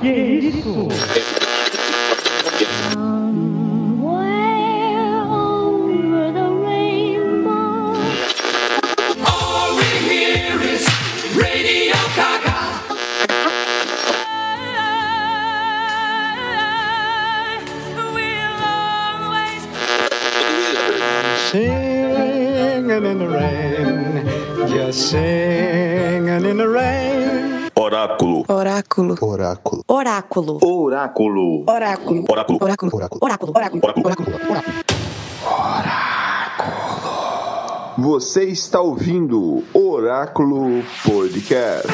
Que isso? Oráculo. Oráculo. Oráculo. Oráculo. Oráculo. Oráculo. Oráculo. Oráculo. Oráculo. Você está ouvindo Oráculo Podcast.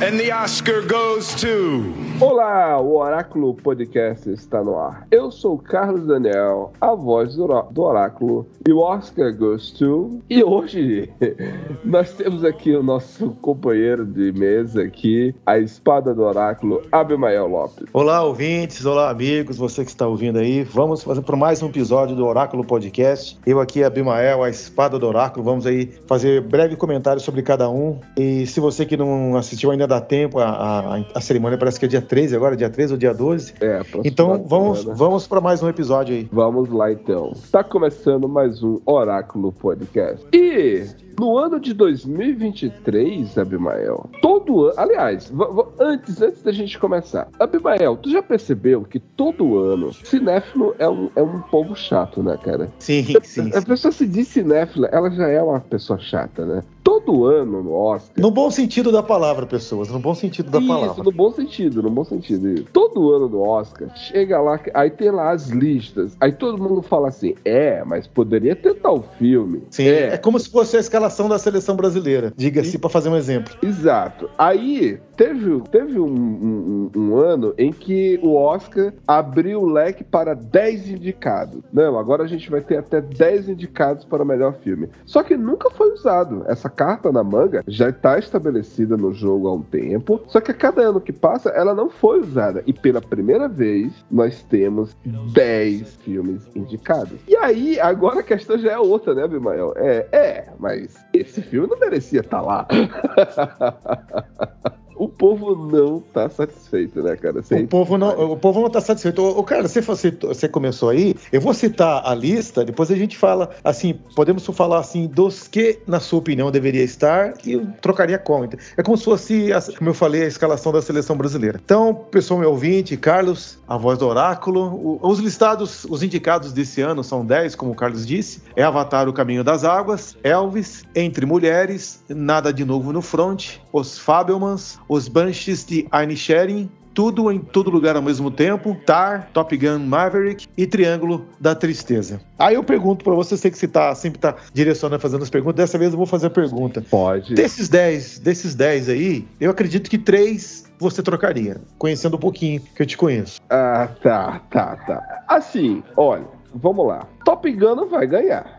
And the Oscar goes to. Olá, o Oráculo Podcast está no ar. Eu sou Carlos Daniel, a voz do Oráculo, e o Oscar goes to. E hoje nós temos aqui o nosso companheiro de mesa aqui, a espada do Oráculo, Abimael Lopes. Olá, ouvintes, olá, amigos, você que está ouvindo aí. Vamos fazer para mais um episódio do Oráculo Podcast. Eu aqui, Abimael, a espada do Oráculo. Vamos aí fazer breve comentário sobre cada um. E se você que não assistiu ainda dá tempo, a, a, a cerimônia parece que é dia 13 agora, dia 13 ou dia 12. É, Então vamos, semana. vamos para mais um episódio aí. Vamos lá então. Está começando mais um Oráculo Podcast. E no ano de 2023, Abimael, todo ano. Aliás, antes, antes da gente começar, Abimael, tu já percebeu que todo ano cinéfilo é um, é um povo chato, né, cara? Sim, sim. A pessoa se diz cinéfila, ela já é uma pessoa chata, né? Todo ano no Oscar. No bom sentido da palavra, pessoas. No bom sentido da Isso, palavra. no bom sentido, no bom sentido. isso. Todo ano do Oscar, chega lá, aí tem lá as listas. Aí todo mundo fala assim: é, mas poderia ter tal filme. Sim, é. como se fosse a escalação da seleção brasileira. Diga-se para fazer um exemplo. Exato. Aí teve, teve um, um- um ano em que o Oscar abriu o leque para 10 indicados. Não, agora a gente vai ter até 10 indicados para o melhor filme. Só que nunca foi usado. Essa carta na manga já está estabelecida no jogo há um tempo. Só que a cada ano que passa, ela não foi usada. E pela primeira vez, nós temos 10 filmes indicados. E aí, agora a questão já é outra, né, Bimael? É, é, mas esse filme não merecia estar lá. O povo não tá satisfeito, né, cara? Você- O povo não, o povo não tá satisfeito. Ô, cara, você, você, começou aí, eu vou citar a lista, depois a gente fala, assim, podemos falar assim, dos que, na sua opinião, deveria estar e eu trocaria com. Então, É como se fosse, como eu falei, a escalação da seleção brasileira. Então, pessoal, meu ouvinte, Carlos, a voz do oráculo, o- os listados, os indicados desse ano são 10, como o Carlos disse, é Avatar, O Caminho das Águas, Elvis, Entre Mulheres, Nada de Novo no Front, Os Fabelmans, Os Banshees de Inisherin, tudo em todo lugar ao mesmo tempo, Tar, Top Gun Maverick e Triângulo da Tristeza. Aí eu pergunto pra você, sei que você tá, sempre tá direcionando, fazendo as perguntas, dessa vez eu vou fazer a pergunta. Pode. Desses 10, desses 10 aí, eu acredito que três você trocaria, conhecendo um pouquinho que eu te conheço. Ah, tá, tá, tá. Assim, olha, vamos lá. Top Gun não vai ganhar.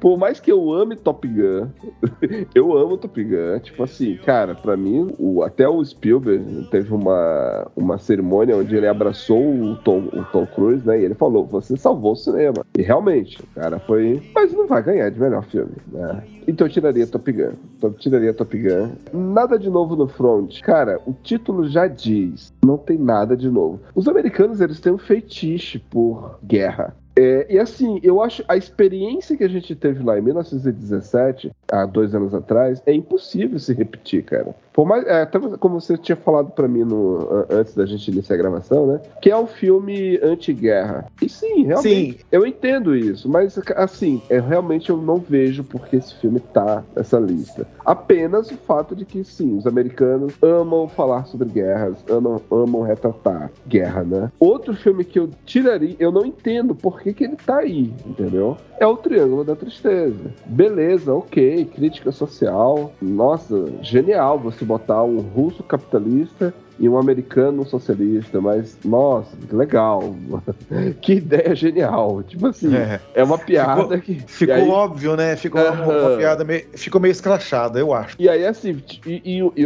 Por mais que eu ame Top Gun, eu amo Top Gun. Tipo assim, cara, pra mim, o, até o Spielberg teve uma, uma cerimônia onde ele abraçou o Tom, o Tom Cruise, né? E ele falou: Você salvou o cinema. E realmente, o cara foi. Mas não vai ganhar de melhor filme, né? Então eu tiraria Top Gun. Então, eu tiraria Top Gun. Nada de novo no front. Cara, o título já diz. Não tem nada de novo. Os americanos, eles têm um feitiço por guerra. É, e assim, eu acho a experiência que a gente teve lá em 1917, há dois anos atrás, é impossível se repetir, cara. Por mais, é, até como você tinha falado pra mim no, an- antes da gente iniciar a gravação, né? Que é um filme anti-guerra. E sim, realmente. Sim. Eu entendo isso, mas assim, é, realmente eu não vejo porque esse filme tá nessa lista. Apenas o fato de que, sim, os americanos amam falar sobre guerras, amam, amam retratar guerra, né? Outro filme que eu tiraria, eu não entendo por que, que ele tá aí, entendeu? É o Triângulo da Tristeza. Beleza, ok. Crítica social. Nossa, genial você botar um russo capitalista e um americano socialista, mas nossa, que legal. que ideia genial. Tipo assim, é, É. uma piada Ficou- que. Ficou aí- óbvio, né? Ficou uma, uma piada meio, ficou meio escrachada, eu acho. E aí, assim, e, e, e,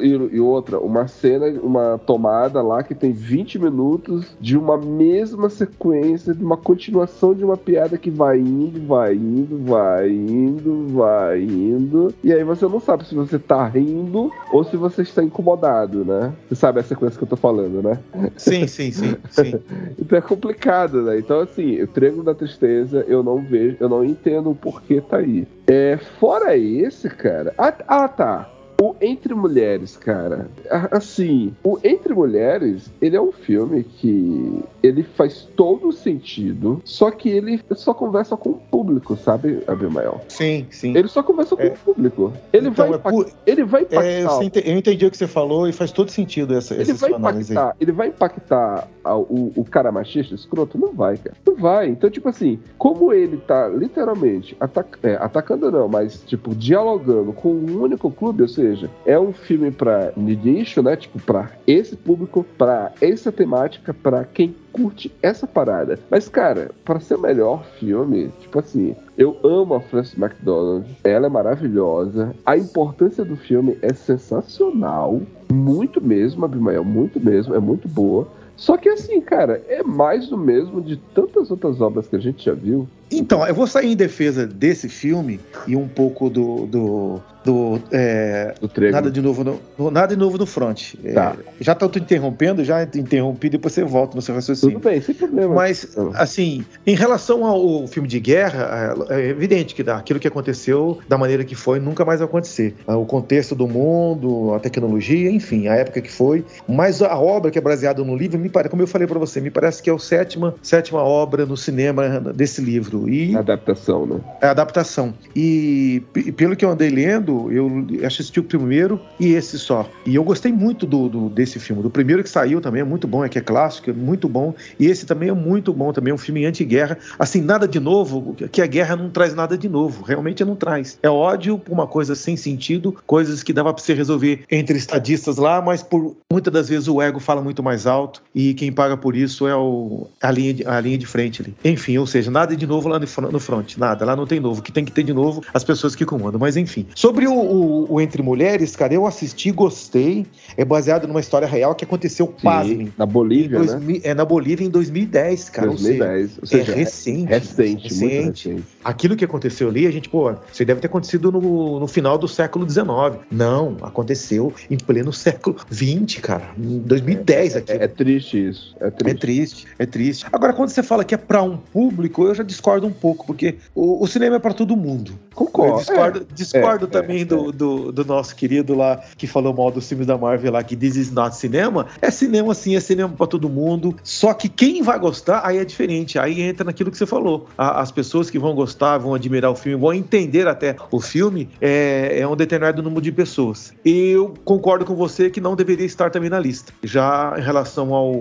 e- e outra, uma cena, uma tomada lá que tem 20 minutos de uma mesma sequência, de uma continuação de uma piada que vai indo, vai indo, vai indo, vai indo. E aí você não sabe se você tá rindo ou se você está incomodado, né? Você sabe a sequência que eu tô falando, né? Sim, sim, sim, sim. Então é complicado, né? Então, assim, o Triângulo da Tristeza, eu não vejo, eu não entendo o porquê tá aí. É, fora esse, cara. Ah, ah, tá. O Entre Mulheres, cara. Assim, o Entre Mulheres, ele é um filme que ele faz todo sentido, só que ele só conversa com o público, sabe, Abimael? Sim, sim. Ele só conversa com É. o público. Ele, Então, vai, é pu- ele vai impactar. É, eu, ente- eu entendi o que você falou e faz todo sentido essa, Ele essa vai aí. impactar, ele vai impactar a- o, o cara machista escroto? Não vai, cara. Não vai. Então, tipo assim, como ele tá literalmente atac- é, atacando, não, mas, tipo, dialogando com um único clube, ou seja, é um filme pra nicho, né? Tipo, pra esse público, pra essa temática, pra quem curte essa parada. Mas, cara, pra ser o melhor filme, tipo assim, eu amo a Frances McDonald, ela é maravilhosa, a importância do filme é sensacional, muito mesmo, Abimael, muito mesmo, é muito boa. Só que assim, cara, é mais do mesmo de tantas outras obras que a gente já viu. Então, eu vou sair em defesa desse filme e um pouco do. do, do, é, Do nada de novo no, no- nada de novo no front. É, Tá. já te interrompendo, já te interrompi, depois você volta no seu raciocínio. Tudo bem, sem problema. Mas, Ah. assim, em relação ao filme de guerra, é é evidente que aquilo que aconteceu, da maneira que foi, nunca mais vai acontecer. Ah, O contexto do mundo, a tecnologia, enfim, a época que foi. Mas a obra que é baseada no livro, me parece, como eu falei para você, me parece que é a sétima, sétima obra no cinema desse livro. E Adaptação, né? é a adaptação. E pelo que eu andei lendo, eu assisti o primeiro e esse só. E eu gostei muito do, do- desse filme. Do primeiro que saiu também é muito bom, é que é clássico, é muito bom. E esse também é muito bom, também é um filme anti-guerra. Assim, nada de novo, que a guerra não traz nada de novo. Realmente não traz. É ódio por uma coisa sem sentido, coisas que dava pra você resolver entre estadistas lá, mas por muitas das vezes o ego fala muito mais alto e quem paga por isso é o, a, linha de, a linha de frente ali. Enfim, ou seja, nada de novo lá no, no front, nada. Lá não tem novo. O que tem que ter de novo as pessoas que comandam. Mas enfim. Sobre o, o- o Entre Mulheres, cara, eu assisti, gostei. É baseado numa história real que aconteceu, pasmem, Na Bolívia, né? 2000 é na Bolívia em 2010, cara. ou seja, 2010. Ou seja, é recente. recente, muito recente. recente. Aquilo que aconteceu ali, a gente, pô, isso deve ter acontecido no, no final do século XIX. Não, aconteceu em pleno século XX, cara. Em 2010 aqui. É, é triste isso. É É triste. triste, é triste. Agora, quando você fala que é pra um público, eu já discordo um pouco, porque o, o cinema é pra todo mundo. Concordo. Eu discordo, discordo é, também é, do, do, do nosso querido lá, que falou mal dos filmes da Marvel lá, que This is not cinema. É cinema sim, é cinema pra todo mundo. Só que quem vai gostar, aí é diferente. Aí entra naquilo que você falou. A- as pessoas que vão gostar, vão admirar o filme, vão entender até o filme, é, é um determinado número de pessoas. Eu concordo com você que não deveria estar também na lista. Já em relação ao,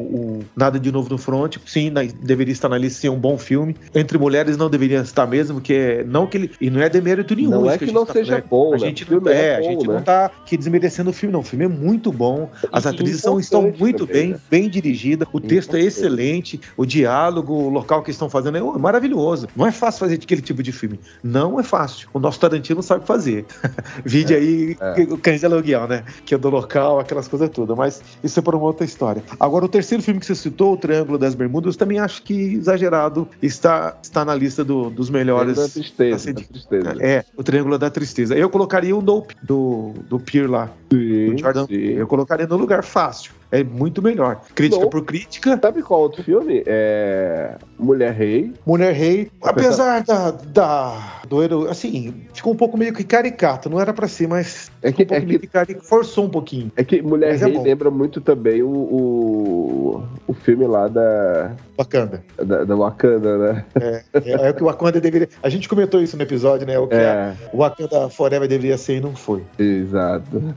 Nada de Novo no Front, sim, na- deveria estar na lista, sim, é um bom filme. Entre Mulheres não deveria estar mesmo, que é não que ele e não é demérito nenhum. Não é que gente não tá seja falando, bom, né? Gente O não filme é é, a gente né? não tá aqui desmerecendo o filme, não. O filme é muito bom, as atrizes são, estão muito também, bem, né? bem dirigidas, o texto é excelente, o diálogo, o local que estão fazendo é maravilhoso. Não é fácil fazer aquele tipo de filme. Não é fácil. O nosso Tarantino sabe fazer. Vídeo aí, é. o Cães de Aluguel, né? Que é do local, aquelas coisas todas. Mas isso é para uma outra história. Agora, o terceiro filme que você citou, O Triângulo das Bermudas, também acho que exagerado. Está, está na lista do- dos melhores. Da tristeza, da tristeza. É, o Triângulo da Tristeza. Eu colocaria o Nope do, do Pier lá, Sim, do Jordan. sim. Eu colocaria no lugar fácil. É muito melhor. Crítica por crítica. Sabe qual outro filme? É. Mulher Rei. Mulher Rei, apesar da, da do assim, ficou um pouco meio que caricato, não era pra ser, mas É que, um é pouco meio que, forçou um pouquinho. é que Mulher Mas é Rei bom. lembra muito também o, o, o filme lá da, Bacana. da, da Wakanda, né? É, é, é o que o Wakanda deveria. A gente comentou isso no episódio, né? É O que a- É, o Wakanda Forever deveria ser e não foi. exato.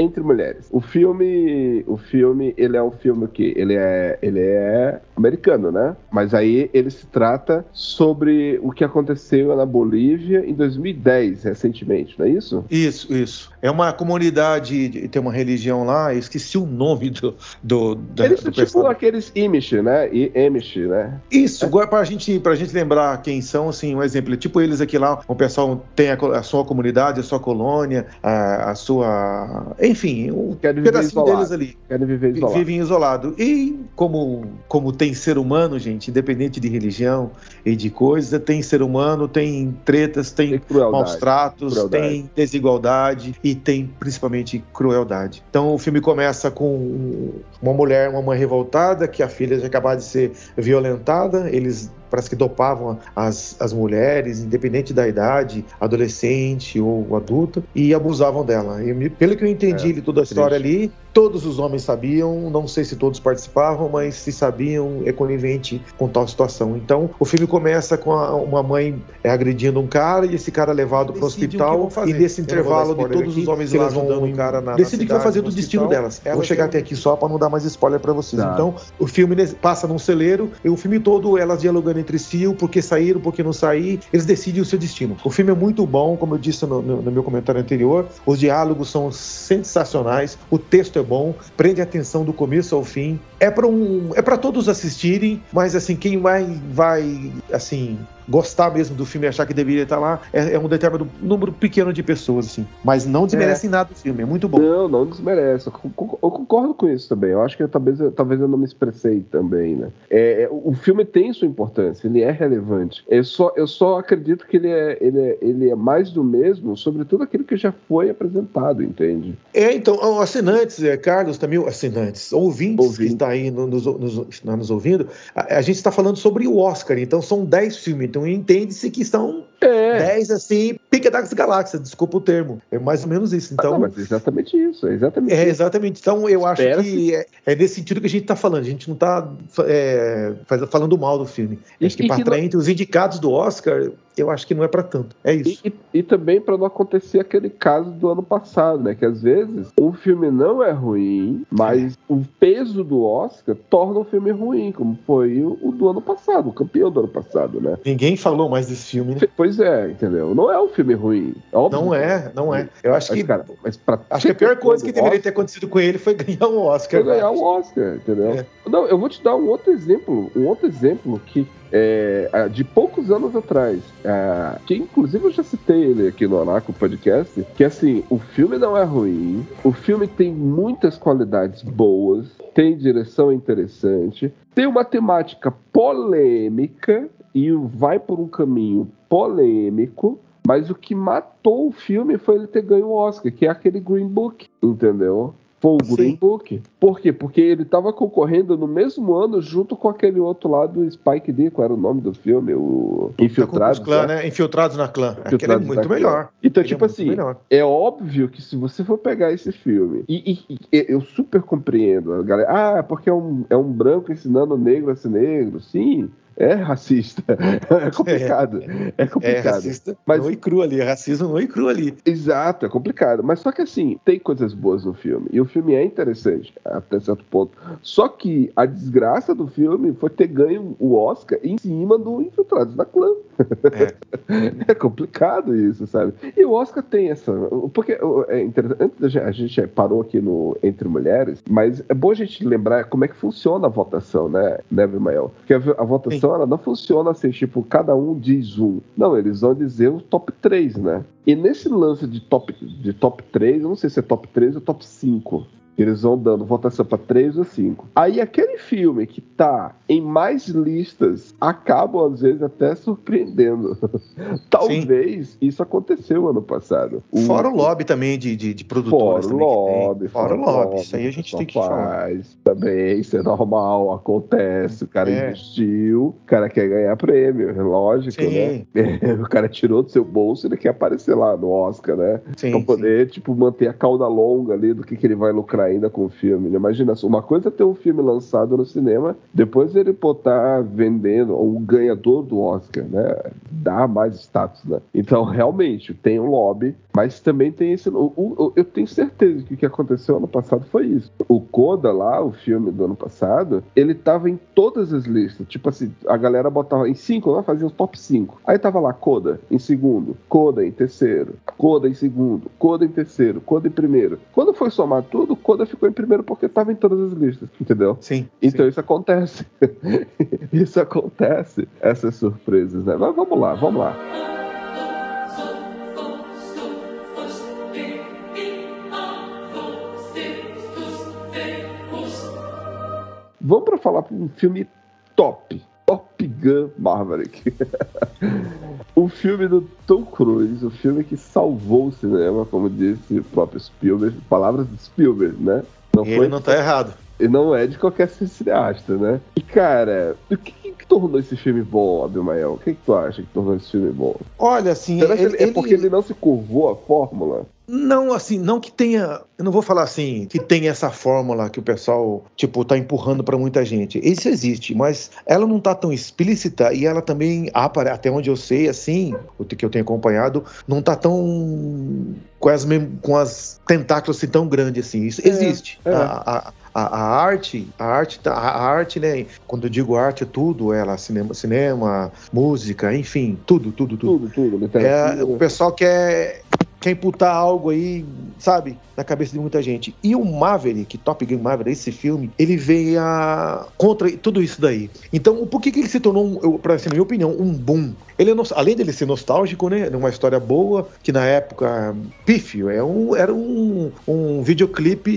Entre Mulheres. O filme, o filme, ele é um filme que ele é, ele é americano, né? Mas aí ele se trata sobre o que aconteceu na Bolívia em 2010, recentemente, não é isso? Isso, isso. É uma comunidade, de- tem uma religião lá, eu esqueci o nome do, do, da- Eles do são tipo personagem. aqueles Imish, né? E Amish, né? Isso, agora pra gente, pra gente lembrar quem são, assim, um exemplo, tipo eles aqui lá, o pessoal tem a, a sua comunidade, a sua colônia, a, a sua. Enfim, um viver pedacinho isolado. deles ali. Querem viver isolado. Vivem isolado. E como, como tem ser humano, gente, independente de religião e de coisa, tem ser humano, tem tretas, tem Tem maus tratos, Crueldade. tem desigualdade e tem principalmente crueldade. Então o filme começa com uma mulher, uma mãe revoltada, que a filha já acabou de ser violentada, eles parece que dopavam as, as mulheres, independente da idade, adolescente ou adulta, e abusavam dela. E pelo que eu entendi É, de toda a história ali, todos os homens sabiam, não sei se todos participavam, mas se sabiam, é conivente com tal situação. Então, o filme começa com a- uma mãe é, agredindo um cara e esse cara é levado para o hospital e nesse intervalo de todos aqui, os homens lá vão um cara na- decidem o que vai fazer do destino hospital. delas. Vou chegar até aqui só para não dar mais spoiler para vocês. Tá. Então, o filme passa num celeiro, e o filme todo elas dialogando entre si, o porquê saíram, o porquê não sair, eles decidem o seu destino. O filme é muito bom, como eu disse no, no- no meu comentário anterior, os diálogos são sensacionais, o texto é bom, prende a atenção do começo ao fim. É para um, é para todos assistirem, mas assim, quem vai vai assim, gostar mesmo do filme e achar que deveria estar lá, é, é um determinado número pequeno de pessoas assim, mas não desmerecem nada do filme, é muito bom. Não, não desmerece. Eu con- eu concordo com isso também. Eu acho que eu- talvez, eu- talvez eu não me expressei também, né? É, é, o o filme tem sua importância, ele é relevante. Eu só, eu só acredito que ele é, ele, é, ele é mais do mesmo sobre tudo aquilo que já foi apresentado, entende? É, então, assinantes, é, Carlos, também, assinantes, ouvintes, que Ouvintes. está aí no- nos, nos, nos ouvindo, a, a gente está falando sobre o Oscar, então são 10 filmes, então entende-se que são É. 10, assim, pica das galáxias, desculpa o termo, é mais ou menos isso, Ah, não, então... mas é exatamente isso, é exatamente É, isso. exatamente. Então, eu acho que é, é nesse sentido que a gente está falando. A gente não está falando mal do filme. E- acho que e para que não- entre os indicados do Oscar, eu acho que não é para tanto. É E, isso. e- e também para não acontecer aquele caso do ano passado, né? Que às vezes o filme não é ruim, mas o peso do Oscar torna o filme ruim, como foi o, o do ano passado, o campeão do ano passado, né? Ninguém falou mais desse filme, né? Pois é, entendeu? Não é um filme ruim. Óbvio Não que é, não é. Eu acho Mas, que cara, mas pra Acho que a pior coisa que deveria Oscar, ter acontecido com ele foi ganhar o Oscar. foi ganhar o Oscar, entendeu? É. Não, eu vou te dar um outro exemplo, um outro exemplo que é, de poucos anos atrás, ah, que inclusive eu já citei ele aqui no Anaco Podcast, que assim, o filme não é ruim, o filme tem muitas qualidades boas, tem direção interessante, tem uma temática polêmica e vai por um caminho polêmico, mas o que matou o filme foi ele ter ganho o Oscar, que é aquele Green Book, entendeu? Foi o Sim. Green Book. Por quê? Porque ele estava concorrendo no mesmo ano junto com aquele outro lá do Spike Lee, qual era o nome do filme? O Infiltrados. Tá clã, né? né? Infiltrados na clã. Aquele é Infiltrados muito na Clã. melhor. Então, Ele tipo é assim, melhor. é óbvio que se você for pegar esse filme, e, e- e eu super compreendo, a galera, ah, porque é um, é um branco ensinando o negro a ser negro. Sim, é racista. É complicado. É, É complicado. racista Mas- nu e cru ali, é racismo nu e cru ali. Exato, é complicado. Mas só que assim, tem coisas boas no filme. E o filme é interessante, até certo ponto. Só que a desgraça do filme foi ter ganho o Oscar em cima do Infiltrados da Clã. É. complicado isso, sabe? E o Oscar tem essa. Porque é interessante, a gente parou aqui no Entre Mulheres, mas é bom a gente lembrar como é que funciona a votação, né, né Vimael? Porque a, a votação ela não funciona assim, tipo, cada um diz um. Não, eles vão dizer o top 3, né? E nesse lance de top, de top 3, eu não sei se é top 3 ou top 5. Eles vão dando votação para 3 ou 5. Aí aquele filme que tá em mais listas acaba, às vezes, até surpreendendo. Talvez isso aconteceu ano passado. Fora o lobby também de, de, de Fora o lobby, Fora o lobby. Isso aí a gente tem que falar. faz também, isso é normal, acontece. O cara É. investiu, o cara quer ganhar prêmio, é lógico, Sim. né? O cara tirou do seu bolso e ele quer aparecer lá no Oscar, né? Sim, pra sim. poder, tipo, manter a cauda longa ali do que, que ele vai lucrar ainda com o filme. né? Imagina uma coisa é ter um filme lançado no cinema, depois ele botar vendendo, ou ganhador do Oscar, né? Dá mais status, né? Então, realmente, tem um lobby, mas também tem esse. o- o- eu tenho certeza que o que aconteceu ano passado foi isso. O Coda lá, o filme do ano passado, ele tava em todas as listas. Tipo assim, a galera botava em cinco, né? Fazia os top 5. Aí tava lá Coda em segundo, Coda em terceiro, Coda em segundo, Coda em terceiro, Coda em primeiro. Quando foi somar tudo, Coda ficou em primeiro porque tava em todas as listas, entendeu? Sim. Então isso acontece. isso acontece, essas surpresas, né? Mas vamos lá, vamos lá. Vamos para falar um filme top. Top Gun Maverick. o filme do Tom Cruise, o filme que salvou o cinema, como disse o próprio Spielberg, palavras de Spielberg, né? Não Ele não tá errado. e não é de qualquer cineasta, né? E, cara, o que, que tornou esse filme bom, Abimael? O que, que tu acha que tornou esse filme bom? Olha, assim, ele, ele- é porque ele não se curvou a fórmula? Não, assim, não que tenha. Eu não vou falar assim, que tem essa fórmula que o pessoal, tipo, tá empurrando pra muita gente. Isso existe, mas ela não tá tão explícita e ela também, até onde eu sei, assim, o que eu tenho acompanhado, não tá tão. com as, com as tentáculos assim tão grandes assim. Isso existe. é. A, a- a- a arte, a arte, tá- a arte, né? Quando eu digo arte, é tudo, ela, cinema, cinema, música, enfim, tudo, tudo, tudo. Tudo, tudo. É, o pessoal quer, quer imputar algo aí, sabe, na cabeça de muita gente. E o Maverick, Top Gun Maverick, esse filme, ele veio a... contra tudo isso daí. Então, por que, que ele se tornou, um, assim, na minha opinião, um boom? Ele é nos- além dele ser nostálgico, né, é uma história boa, que na época, pífio, é um, era um, um videoclipe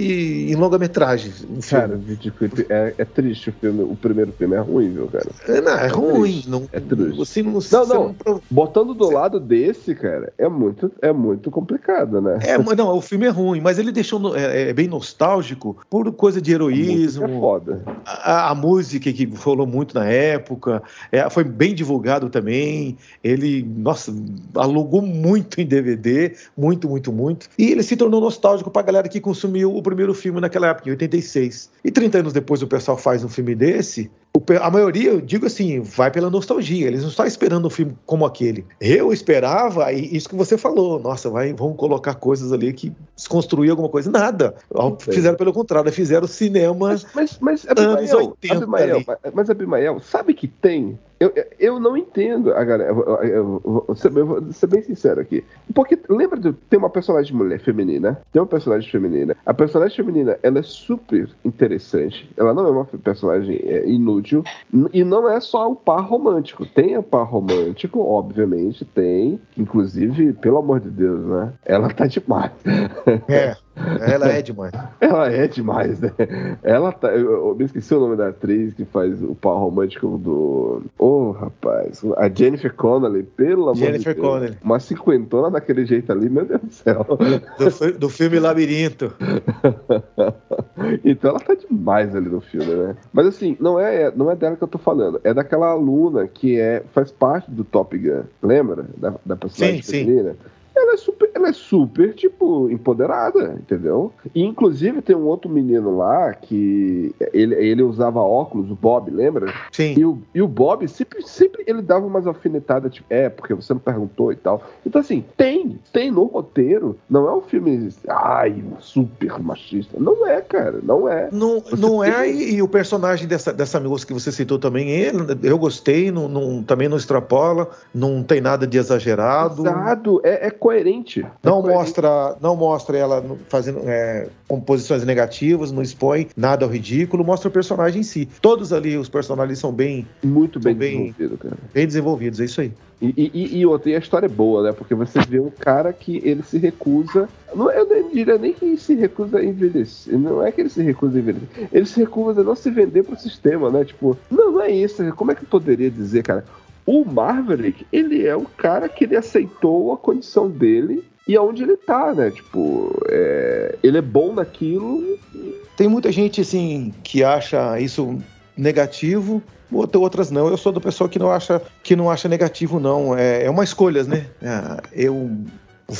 em longa-metragem. Cara, videoclipe é, é triste o filme. O primeiro filme é ruim, viu, cara? É, não, é ruim. triste, Não, é triste. Você não, Não, você não. pro- Botando do lado desse, cara, é muito, é muito complicado, né? É, mas não, o filme é ruim, mas ele deixou é, é bem nostálgico por coisa de A heroísmo. é foda. A, a música que rolou muito na época, é, foi bem divulgado também. Ele, nossa, alugou muito em DVD, muito, muito, muito. E ele se tornou nostálgico pra galera que consumiu o primeiro filme naquela época, em 86. E 30 anos depois o pessoal faz um filme desse. A maioria, eu digo assim, vai pela nostalgia. Eles não estão esperando um filme como aquele. Eu esperava, e isso que você falou, nossa, vai, vão colocar coisas ali que desconstruir alguma coisa. Nada. Fizeram pelo contrário, fizeram cinema. Mas, mas, mas Anos Abimael, 80 Abimael, mas Abimael, sabe que tem? Eu, eu- não entendo a galera. Eu, vou ser- eu vou ser bem sincero aqui. Porque lembra de ter uma personagem mulher feminina? Tem uma personagem feminina. A personagem feminina, ela é super interessante. Ela não é uma personagem é, inútil. E não é só o par romântico. Tem o par romântico, obviamente, tem. Inclusive, pelo amor de Deus, né? Ela tá demais. É, ela é demais. Ela é demais, né? Ela tá. Eu, eu me esqueci o nome da atriz que faz o par romântico do. Ô, rapaz. A Jennifer Connelly, pelo amor Jennifer de Deus. Connelly. Uma cinquentona daquele jeito ali, meu Deus do céu. Do, do filme Labirinto. então ela tá demais ali no filme, né? Mas assim, não é, não é dela que eu tô falando. É daquela aluna que é, faz parte do Top Gun. Lembra? Da, da personagem Sim, sim. Ela é, super, ela é super, tipo, empoderada, entendeu? E, inclusive, tem um outro menino lá que ele, ele usava óculos, o Bob, lembra? Sim. E o, e o Bob sempre, sempre ele dava umas alfinetadas, tipo, é, porque você não perguntou e tal. Então, assim, tem, tem no roteiro. Não é um filme, ai, super machista. Não é, cara, não é. Não, Você não é, tem- e, e o personagem dessa, dessa moça que você citou também, ele, eu gostei, não, não- também não extrapola, não tem nada de exagerado. Exato, é, é coerente. É Não coerente. mostra, não mostra ela fazendo é, composições negativas, não expõe nada ao ridículo, mostra o personagem em si. Todos ali, os personagens são bem, Muito bem, bem- bem desenvolvidos, é isso aí. E, e, e- e outra, e a história é boa, né? Porque você vê um cara que ele se recusa. Não, eu nem diria nem que ele se recusa a envelhecer. Não é que ele se recusa a envelhecer. Ele se recusa a não se vender pro sistema, né? Tipo, não, não é isso. Como é que eu poderia dizer, cara? O Maverick, ele é o cara que ele aceitou a condição dele e aonde ele tá, né? Tipo, é, ele é bom naquilo. Tem muita gente, assim, que acha isso negativo, outra- outras não. Eu sou da pessoa que não acha, que não acha negativo, não. É, é uma escolha, né? É, eu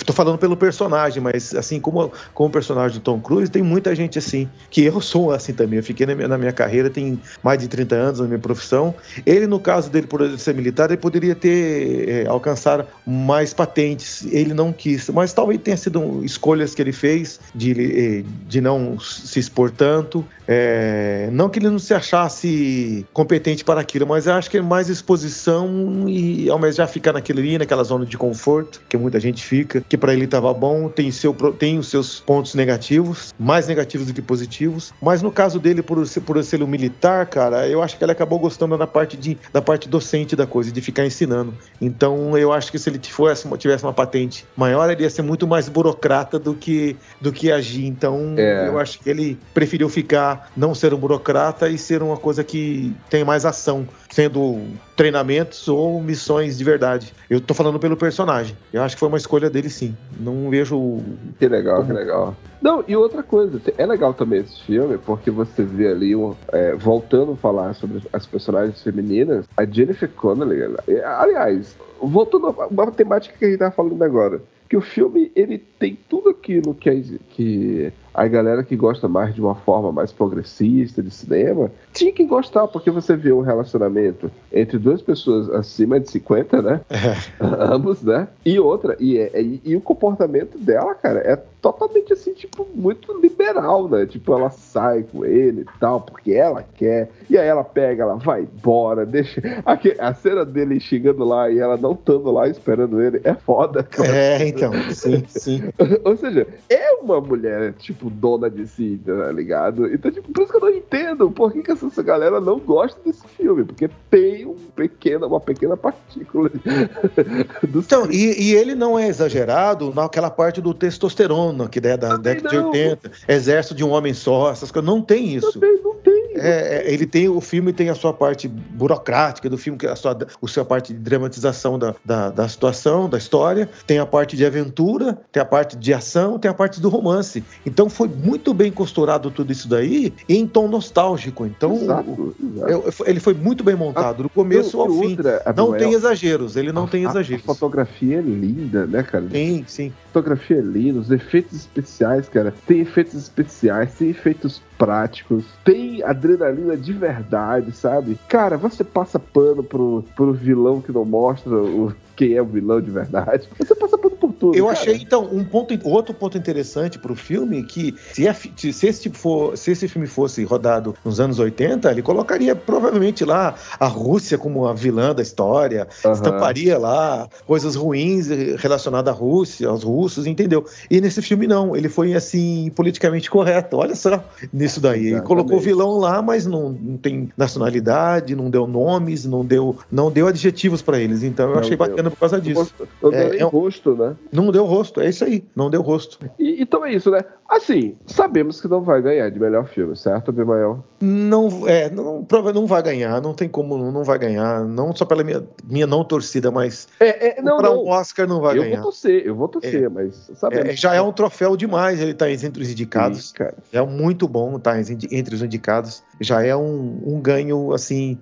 Tô falando pelo personagem, mas assim como, como o personagem do Tom Cruise, tem muita gente assim, que eu sou assim também. Eu fiquei na minha, na minha carreira, tem mais de 30 anos na minha profissão. Ele, no caso dele, por ser militar, ele poderia ter é, alcançar mais patentes. Ele não quis, mas talvez tenha sido escolhas que ele fez de, eh, de não se expor tanto. É, não que ele não se achasse competente para aquilo, mas acho que é mais exposição e ao menos já ficar naquele ali, naquela zona de conforto, que muita gente fica, que para ele estava bom, tem, seu, tem os seus pontos negativos, mais negativos do que positivos. Mas no caso dele, por ser, por ser um militar, cara, eu acho que ele acabou gostando da parte, de, da parte docente da coisa, de ficar ensinando. Então eu acho que se ele fosse, tivesse uma patente maior, ele ia ser muito mais burocrata do que, do que agir. Então É. eu acho que ele preferiu ficar, não ser um burocrata e ser uma coisa que tem mais ação, sendo treinamentos ou missões de verdade. Eu tô falando pelo personagem. Eu acho que foi uma escolha dele sim. Não vejo. Que legal, que legal. Não, e outra coisa, é legal também esse filme, porque você vê ali, um, é, voltando a falar sobre as personagens femininas, a Jennifer Connelly, é, aliás, voltando a uma temática que a gente tava falando agora, que o filme, ele tem tudo aquilo que a, que a galera que gosta mais de uma forma mais progressista de cinema, tinha que gostar, porque você vê um relacionamento entre duas pessoas acima de 50, né? Ambos, né? E outra, e, é- e, e o comportamento dela, cara, é totalmente assim, tipo, muito liberal, né? Tipo, ela sai com ele e tal, porque ela quer, e aí ela pega, ela vai embora, deixa. Aque- A cena dele chegando lá e ela não estando lá esperando ele é foda, cara. É, então, sim, sim. Ou seja, é uma mulher, tipo, dona de si, tá ligado? Então, tipo, por isso que eu não entendo por que, que essa galera não gosta desse filme, porque tem um pequeno, uma pequena partícula do Então, e, e ele não é exagerado naquela parte do testosterona, que é da década de 80, exército de um homem só, essas coisas. Não tem isso. Também não. É, é, ele tem o filme tem a sua parte burocrática do filme, que é a sua, a sua parte de dramatização da, da, da situação, da história, tem a parte de aventura, tem a parte de ação, tem a parte do romance. Então foi muito bem costurado tudo isso daí em tom nostálgico. Então Exato, exato. ele foi muito bem montado, do começo ao fim. outra, Não Abimael, tem exageros, ele não tem a- exageros. A fotografia é linda, né, cara? Tem, sim. Fotografia é linda, os efeitos especiais, cara. Tem efeitos especiais, tem efeitos práticos, tem adrenalina de verdade, sabe? Cara, você passa pano pro, pro vilão que não mostra o, quem é o vilão de verdade. Você passa pano por tudo. Eu cara. achei, então, um ponto, outro ponto interessante pro filme que se, é fi- se esse, tipo for, se esse filme fosse rodado nos anos 80, ele colocaria provavelmente lá a Rússia como a vilã da história, Aham. estamparia lá coisas ruins relacionadas à Rússia, aos russos, entendeu? E nesse filme não, ele foi assim politicamente correto. Olha só nisso daí, ele colocou o vilão lá, mas não, não tem nacionalidade, não deu nomes, não deu, não deu adjetivos para eles. Então eu Não achei deu. bacana por causa disso. Não deu É, nem é rosto, né? Não deu rosto, é isso aí, não deu rosto. E, então é isso, né? Assim, sabemos que não vai ganhar de melhor filme, certo, Abimael? Não, é, não, não vai ganhar, não tem como, não, vai ganhar, não só pela minha, minha não torcida, mas É, é, não, para um Oscar não vai eu ganhar. vou torcer, eu vou torcer, mas sabemos. É, já é um troféu demais ele tá entre os indicados. Sim, cara. É muito bom estar entre os indicados. Já é um, um ganho, assim,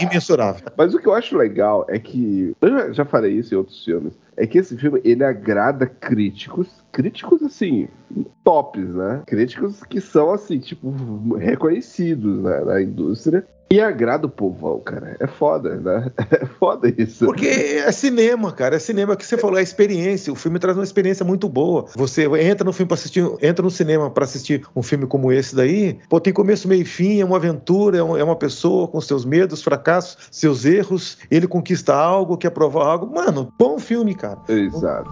imensurável. Mas o que eu acho legal é que. Eu já, já falei isso em outros filmes. É que esse filme ele agrada críticos. Críticos, assim, tops, né? Críticos que são, assim, tipo, reconhecidos né, na indústria. E agrada o povão, cara. É foda, né? É foda isso. Porque é cinema, cara. É cinema que você falou, é experiência. O filme traz uma experiência muito boa. Você entra no filme para assistir, entra no cinema para assistir um filme como esse daí. Pô, tem começo, meio e fim, é uma aventura, é é uma pessoa com seus medos, fracassos, seus erros. Ele conquista algo, quer provar algo. Mano, bom filme, cara. Exato.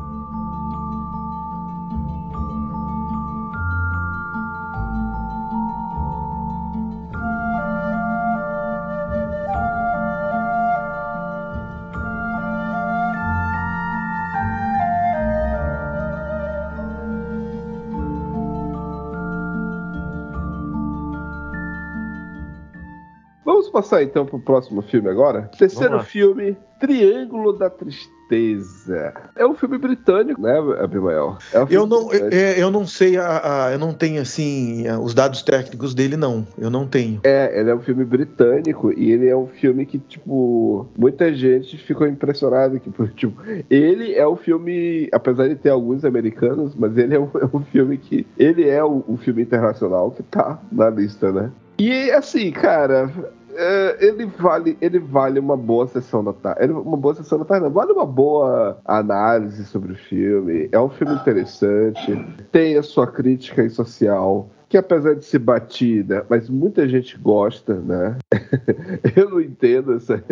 Passar então pro próximo filme agora? Terceiro filme, Triângulo da Tristeza. É um filme britânico, né, Abimael? É um Eu não, britânico. é, eu não sei, a, a- eu não tenho assim os dados técnicos dele, não. Eu não tenho. É, ele é um filme britânico e ele é um filme que, tipo, muita gente ficou impressionada que, tipo, ele é um filme, apesar de ter alguns americanos, mas ele é um, é um filme que, ele é o, o filme internacional que tá na lista, né? E, assim, cara, é, ele vale, ele vale uma boa sessão da tarde. Uma boa sessão da tarde, não. Vale uma boa análise sobre o filme. É um filme interessante. Tem a sua crítica e social. Que apesar de ser batida, mas muita gente gosta, né? eu não entendo essa.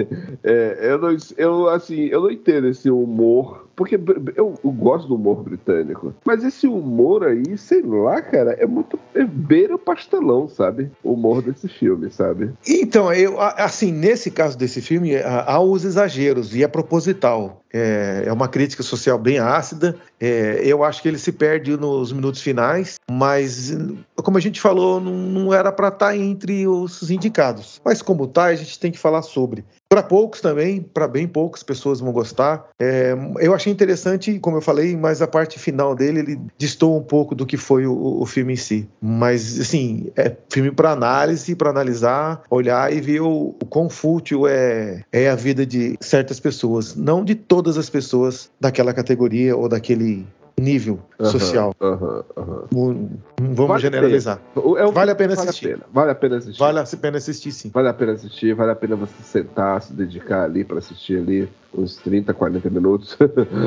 é, eu, não, eu, assim, eu não entendo esse humor. Porque eu, eu gosto do humor britânico. Mas esse humor aí, sei lá, cara, é muito. É beira o pastelão, sabe? O humor desse filme, sabe? Então, eu, assim, nesse caso desse filme, há há os exageros e é proposital. É, é uma crítica social bem ácida. É, eu acho que ele se perde nos minutos finais, mas, como a gente falou, não, não era para estar entre os indicados. Mas, como tá, a gente tem que falar sobre. Para poucos também, para bem poucas pessoas vão gostar. É, eu achei interessante, como eu falei, mas a parte final dele ele distou um pouco do que foi o, o filme em si. Mas, assim, é filme para análise, para analisar, olhar e ver o, o quão fútil é, é a vida de certas pessoas. Não de todas as pessoas daquela categoria ou daquele nível social. Vamos Vale generalizar. É um Vale a pena que assistir. Vale a pena, vale a pena assistir. Vale a pena assistir, sim. Vale a pena assistir, vale a pena você sentar, se dedicar ali para assistir ali uns 30, 40 minutos,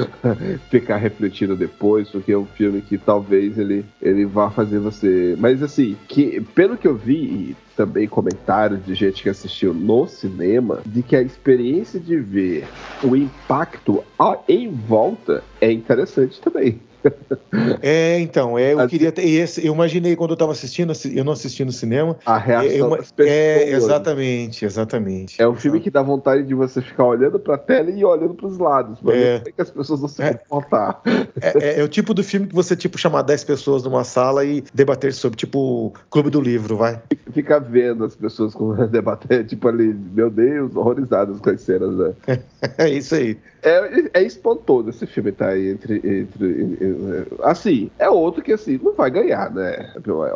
ficar refletindo depois, porque é um filme que talvez ele, ele vá fazer você. Mas assim, que pelo que eu vi, também comentários de gente que assistiu no cinema, de que a experiência de ver o impacto em volta é interessante também. É, então, é, eu Assim- queria ter esse, eu imaginei quando eu estava assistindo, assi- eu não assisti no cinema. A reação É, das pessoas. é, exatamente, exatamente. É um filme que dá vontade de você ficar olhando pra tela e olhando pros lados, pra É. ver é que as pessoas vão se É. comportar. É, é- é o tipo do filme que você, tipo, chamar 10 pessoas numa sala e debater sobre, tipo, Clube do Livro, vai. Ficar vendo as pessoas com debater, tipo ali, meu Deus, horrorizadas com as cenas, né? É isso aí. É, é espantoso esse filme tá aí entre, entre. eh, Assim, é outro que assim, não vai ganhar, né?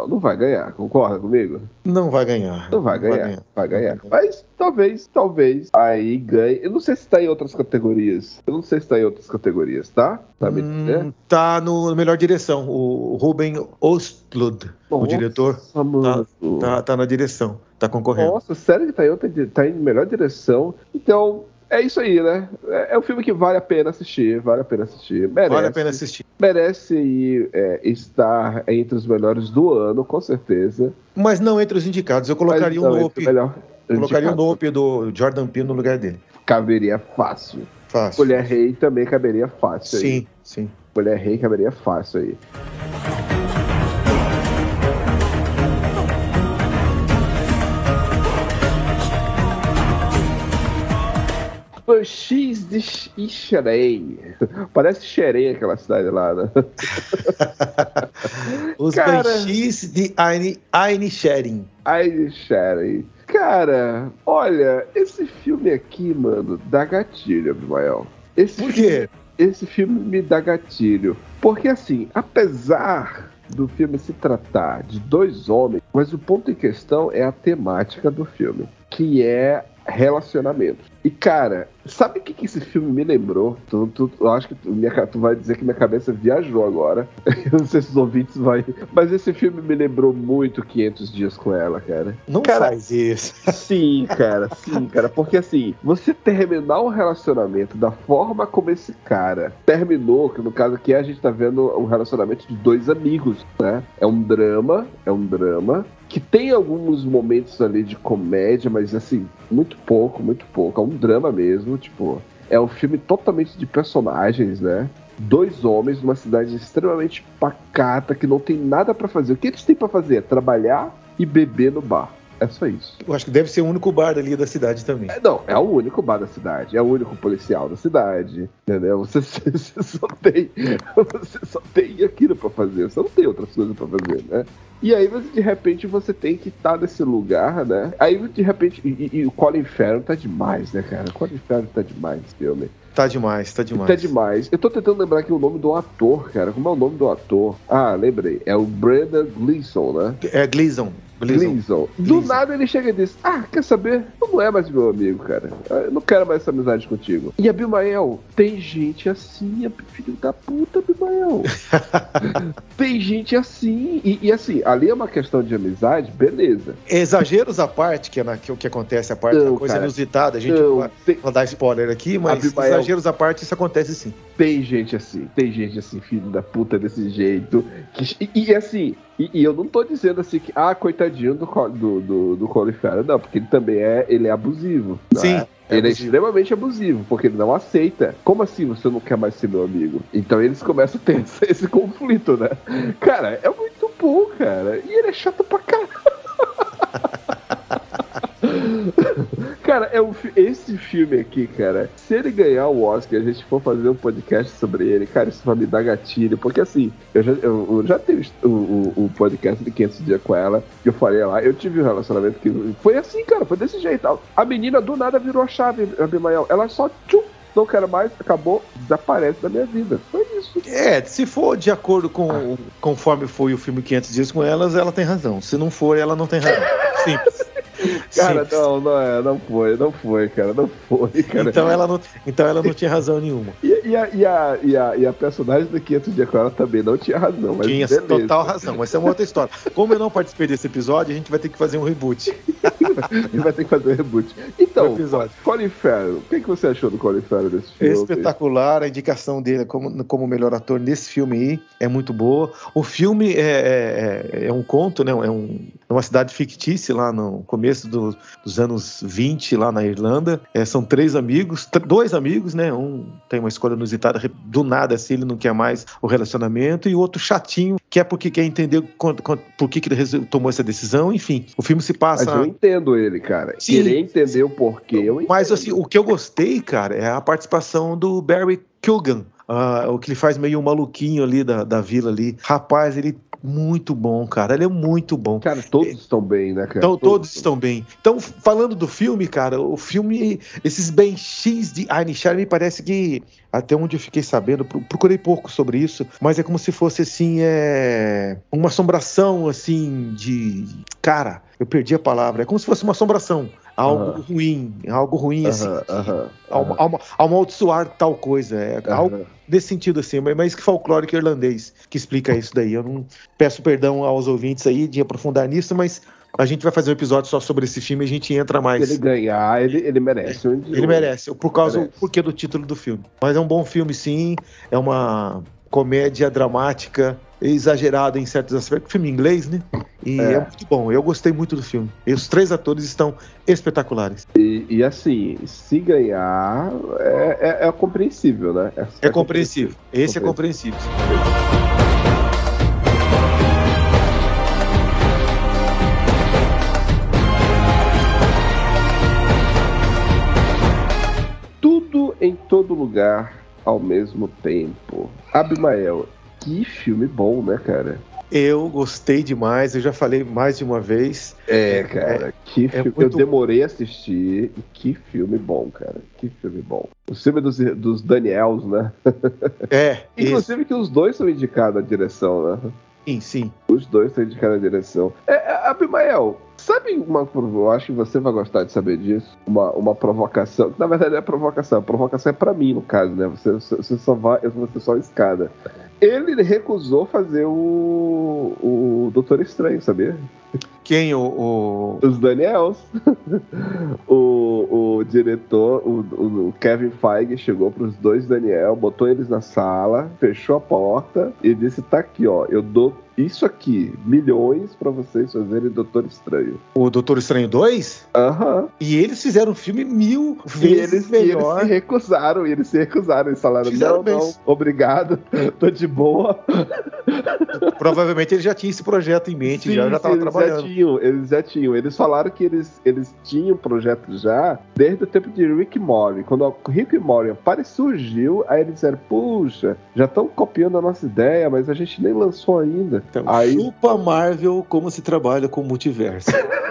Não vai ganhar, concorda comigo? Não vai ganhar. Não vai ganhar, vai ganhar. Mas talvez, talvez aí ganhe. Eu não sei se tá em outras categorias. Eu não sei se tá em outras categorias, tá? Tá me? Hum, tá no melhor direção. O Ruben Ostlund, o Nossa, diretor, mano. tá, tá na direção. Tá concorrendo. Nossa, sério que tá em, outra, tá em melhor direção. Então, é isso aí, né? É, é um filme que vale a pena assistir, vale a pena assistir. Merece, Vale a pena assistir. merece aí, é, estar entre os melhores do ano, com certeza. Mas não entre os indicados. Eu colocaria o Nope. Colocaria o. Nope do Jordan Peele no lugar dele. Caberia fácil. Fácil. Mulher Rei também caberia fácil aí. Sim, sim. Mulher Rei caberia fácil aí. X de Xerém. Parece Xerém aquela cidade lá, né? Os Cara. Banshees de Aine, Aine Sharing. Ai, Xerém. Cara, olha, esse filme aqui, mano, dá gatilho, Abimael. Esse Por filme- quê? esse filme me dá gatilho. Porque, assim, apesar do filme se tratar de dois homens, mas o ponto em questão é a temática do filme, que é relacionamento. E, cara, sabe o que, que esse filme me lembrou? Tu, tu- eu acho que tu, minha tu vai dizer que minha cabeça viajou agora. Eu não sei se os ouvintes vão. Mas esse filme me lembrou muito 500 Dias com Ela, cara. Não Cara, faz isso. Sim, cara, sim, cara. Porque assim, você terminar um relacionamento da forma como esse cara terminou, que no caso aqui a gente tá vendo um relacionamento de dois amigos, né? É um drama, é um drama. Que tem alguns momentos ali de comédia, mas assim, muito pouco, muito pouco. É um drama mesmo, tipo. É um filme totalmente de personagens, né? Dois homens numa cidade extremamente pacata que não tem nada pra fazer. O que eles têm pra fazer? É trabalhar e beber no bar. É só isso. Eu acho que deve ser o único bar ali da cidade também. É, não, é o único bar da cidade, é o único policial da cidade, entendeu? Você, você só tem, você só tem aquilo pra fazer, você não tem outras coisas pra fazer, né? E aí, de repente, você tem que estar nesse lugar, né? Aí, de repente, e, e- e o Colin Farrell tá demais, né, cara? O Colin Farrell tá demais nesse filme. Tá demais, tá demais. Tá demais. Eu tô tentando lembrar aqui o nome do ator, cara. Como é o nome do ator? Ah, lembrei. É o Brendan Gleeson, né? É Gleason. Gleason. Gleeson. Do nada ele chega e diz: Ah, quer saber? Tu não é mais meu amigo, cara. Eu não quero mais essa amizade contigo. E Abimael, tem gente assim, filho da puta, Abimael. tem gente assim. E, e assim, ali é uma questão de amizade, beleza. Exageros à parte, que é na, que, o que acontece, a parte Não, da coisa cara. inusitada, a gente Não, vai tem, não dar spoiler aqui, mas Abimael. exageros à parte, isso acontece sim. tem gente assim, tem gente assim, filho da puta desse jeito. que- e, e assim, e, e eu não tô dizendo assim que, ah, coitadinho do, do, do, do Colin Farrell, não, porque ele também é, ele é abusivo. não Sim, é? é ele é extremamente abusivo, porque ele não aceita. Como assim você não quer mais ser meu amigo? Então eles começam a ter esse, esse conflito, né? Cara, é muito bom, cara. E ele é chato pra caralho. Cara, é um, esse filme aqui, cara, se ele ganhar o Oscar a gente for fazer um podcast sobre ele, cara, isso vai me dar gatilho. Porque assim, eu já, eu, eu já tive o, o, o podcast de 500 dias com ela, que eu falei lá, eu tive um relacionamento que foi assim, cara, foi desse jeito. A menina do nada virou a chave, Abimael. Ela só, tchum, não quero mais, acabou, desaparece da minha vida. Foi isso. É, se for de acordo com conforme foi o filme 500 dias com elas, ela tem razão. Se não for, ela não tem razão. Simples. Cara, Simples. não, não é, não foi, não foi, cara, não foi, cara. Então ela não, então ela não tinha razão nenhuma. E, e a, e, a, e, a, e a personagem do 500 dias com ela também não tinha razão, mas Tinha beleza. total razão, mas é uma outra história. Como eu não participei desse episódio, a gente vai ter que fazer um reboot. Ele vai ter que fazer um reboot. Então, episódio. Colin Farrell, o que, que você achou do Colin Farrell desse filme? Espetacular, a indicação dele como, como melhor ator nesse filme aí é muito boa. O filme é, é, é um conto, né? É um, é uma cidade fictícia lá no começo do- dos anos 20, lá na Irlanda. É, são três amigos, dois amigos, né? Um tem uma escolha inusitada, do nada assim, ele não quer mais o relacionamento, e o outro chatinho, que é porque quer entender por que, que ele tomou essa decisão. Enfim, o filme se passa. Entendo ele, cara. Sim. Querer entender o porquê, eu entendo. Mas assim, o que eu gostei, cara, é a participação do Barry Kilgan. Ah, o que ele faz meio um maluquinho ali da, da vila ali. Rapaz, ele é muito bom, cara. Ele é muito bom. Cara, todos estão bem, né, cara? Então, todos estão bem. Então, falando do filme, cara, o filme, esses benchins de Ainisher, me parece que, até onde eu fiquei sabendo, pro- procurei pouco sobre isso, mas é como se fosse, assim, é, uma assombração, assim, de... Cara, eu perdi a palavra. É como se fosse uma assombração. Algo Aham. ruim, algo ruim, assim. Aham, aham, Alma- alma- Amaldiçoar tal coisa. É algo nesse sentido, assim, mas que folclórico irlandês que explica isso daí. Eu não peço perdão aos ouvintes aí de aprofundar nisso, mas a gente vai fazer um episódio só sobre esse filme e a gente entra mais. ele ganhar, ele, ele merece. Ele merece, por causa Merece. do porquê do título do filme. Mas é um bom filme, sim. É uma comédia dramática, exagerada em certos aspectos. Filme em inglês, né? E É. é. muito bom. Eu gostei muito do filme. E os três atores estão espetaculares. E, e assim, se ganhar, é, é, é compreensível, né? É compreensível. Esse é compreensível. Tudo em todo lugar ao mesmo tempo. Abimael, que filme bom, né, cara? Eu gostei demais, eu já falei mais de uma vez. É, cara, que filme. Eu muito- demorei a assistir que filme bom, cara. Que filme bom. O filme dos, dos Daniels, né? É, Inclusive que os dois são indicados à direção, né? Sim, sim. Os dois são indicados à direção. É, é, Abimael, sabe uma. Eu acho que você vai gostar de saber disso. Uma, uma provocação. Na verdade, é provocação. A provocação é pra mim, no caso, né? Você, você só vai. Você só escada. Ele recusou fazer o. O Doutor Estranho, sabia? Quem o, o- Os Daniels. o, o diretor, o, o Kevin Feige, chegou pros dois Daniel, botou eles na sala, fechou a porta e disse: tá aqui, ó, eu dou isso aqui, milhões pra vocês fazerem Doutor Estranho. o Doutor Estranho 2? Aham. E eles fizeram um filme mil E vezes eles, e eles melhor. se recusaram, e eles se recusaram, eles falaram, Fizeram não, bem. não, obrigado, tô de boa. Provavelmente ele já tinha esse projeto em mente, já Sim, já sim, tava eles trabalhando. Já tinham, eles já tinham. Eles falaram que eles, eles tinham projeto já desde o tempo de Rick e Morty. Quando o Rick e Morty apare- surgiu, aí eles disseram, puxa, já estão copiando a nossa ideia, mas a gente nem lançou ainda. Então, Aí- chupa Marvel como se trabalha com multiverso.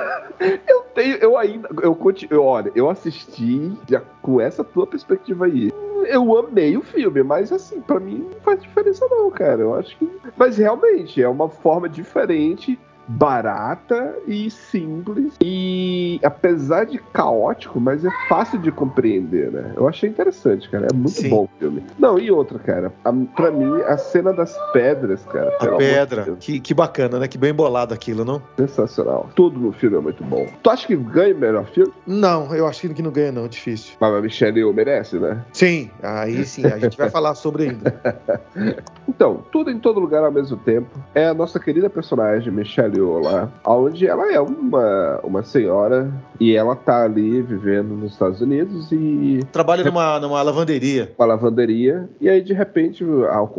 Eu tenho, eu ainda, eu continuo, olha, eu assisti já com essa tua perspectiva aí. Eu amei o filme, mas assim, pra mim não faz diferença não, cara. Eu acho que, mas realmente é uma forma diferente, barata e simples e apesar de caótico, mas é fácil de compreender, né? Eu achei interessante, cara. É muito Sim. bom o filme. Não, e outra, cara. A, pra mim a cena das pedras, cara. A de pedra. Que, que bacana, né? Que bem bolado aquilo, não? sensacional. Tudo no filme é muito bom. Tu acha que ganha o melhor filme? Não, eu acho que não ganha, não. Difícil. Mas a Michelle Yeoh merece, né? Sim, aí sim, a gente vai falar sobre ainda. Então, tudo em todo lugar ao mesmo tempo. É a nossa querida personagem, Michelle Lá, onde ela é uma, uma senhora e ela tá ali vivendo nos Estados Unidos e Trabalha numa, numa lavanderia. uma lavanderia e aí de repente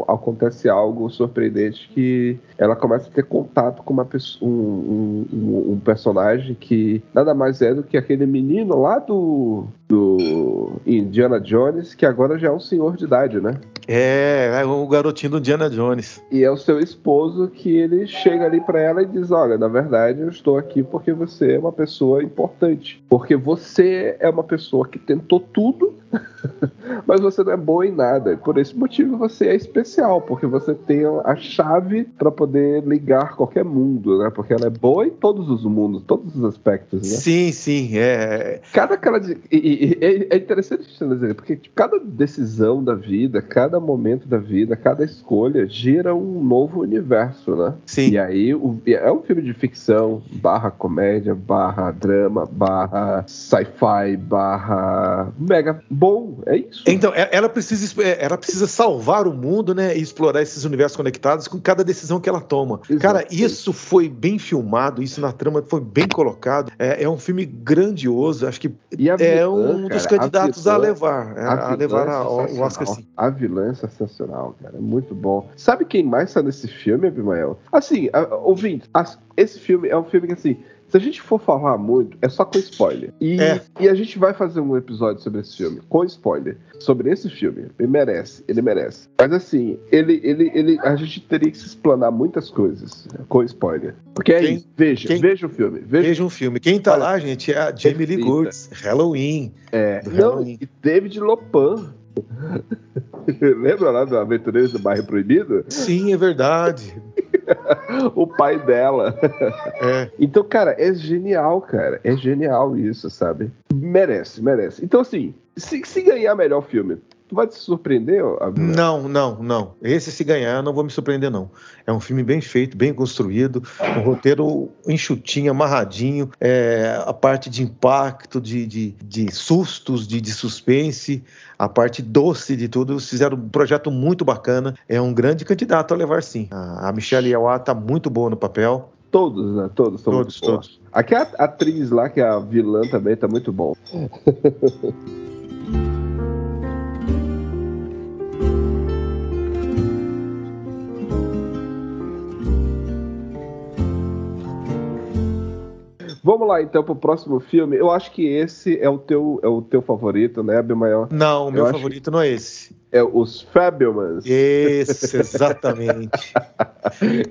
acontece algo surpreendente que ela começa a ter contato com uma pessoa, um, um- um- personagem que nada mais é do que aquele menino lá do, do Indiana Jones que agora já é um senhor de idade, né? É, é o garotinho do Indiana Jones. E é o seu esposo que ele chega ali pra ela e diz: Olha, na verdade eu estou aqui porque você é uma pessoa importante. Porque você é uma pessoa que tentou tudo, mas você não é boa em nada. E por esse motivo você é especial, porque você tem a chave pra poder ligar qualquer mundo, né? Porque ela é boa em todos os mundos, todos os aspectos, né? Sim, sim, é. Cada aquela. de- e- e- e- é interessante dizer, porque tipo, cada decisão da vida, cada momento da vida, cada escolha gira um novo universo, né? Sim. E aí o- é um filme de ficção, barra comédia, barra drama, barra sci-fi, barra mega bom, é isso. Então, e- ela precisa, é, ela precisa salvar o mundo, né? E explorar esses universos conectados com cada decisão que ela toma. Exato. Cara, isso foi bem filmado, isso na trama foi bem colocado. É, é um filme grandioso, acho que a é um dos cara, candidatos a a vilã- levar, a, a levar é a- o Oscar sim. A vilã é sensacional, cara. É muito bom. Sabe quem mais tá nesse filme, Abimael? Assim, a- as- esse filme é um filme que, assim, se a gente for falar muito, é só com spoiler. E, É. e a gente vai fazer um episódio sobre esse filme, com spoiler. Sobre esse filme. Ele merece, ele merece. Mas assim, ele, ele, ele, a gente teria que se explanar muitas coisas né, com spoiler. Porque é Quem- isso. Veja, quem- veja o filme. Veja. Veja um filme. Quem tá Olha, lá, gente, é a Jamie Lee. Curtis, Halloween. É, não, Halloween. e David Lopan. Lembra lá do Aventureiros do Bairro Proibido? Sim, é verdade. o pai dela. É. Então, cara, é genial, cara. É genial isso, sabe? Merece, merece. Então, assim, se, se ganhar melhor filme, tu vai te surpreender, Abner? Não, não, não. Esse se ganhar, não vou me surpreender, não. É um filme bem feito, bem construído, um roteiro enxutinho, amarradinho, é, a parte de impacto, de, de, de sustos, de, de suspense, a parte doce de tudo. Eles fizeram um projeto muito bacana. É um grande candidato a levar, sim. A, a Michelle Yeoh tá muito boa no papel. Todos, né? Todos são Todos, muito todos. Aqui a atriz lá, que é a vilã também, tá muito bom. Vamos lá então pro próximo filme. Eu acho que esse é o teu, é o teu favorito, né, Abimael? Não, o meu favorito não é esse. É os Fabulmans. Esse, exatamente.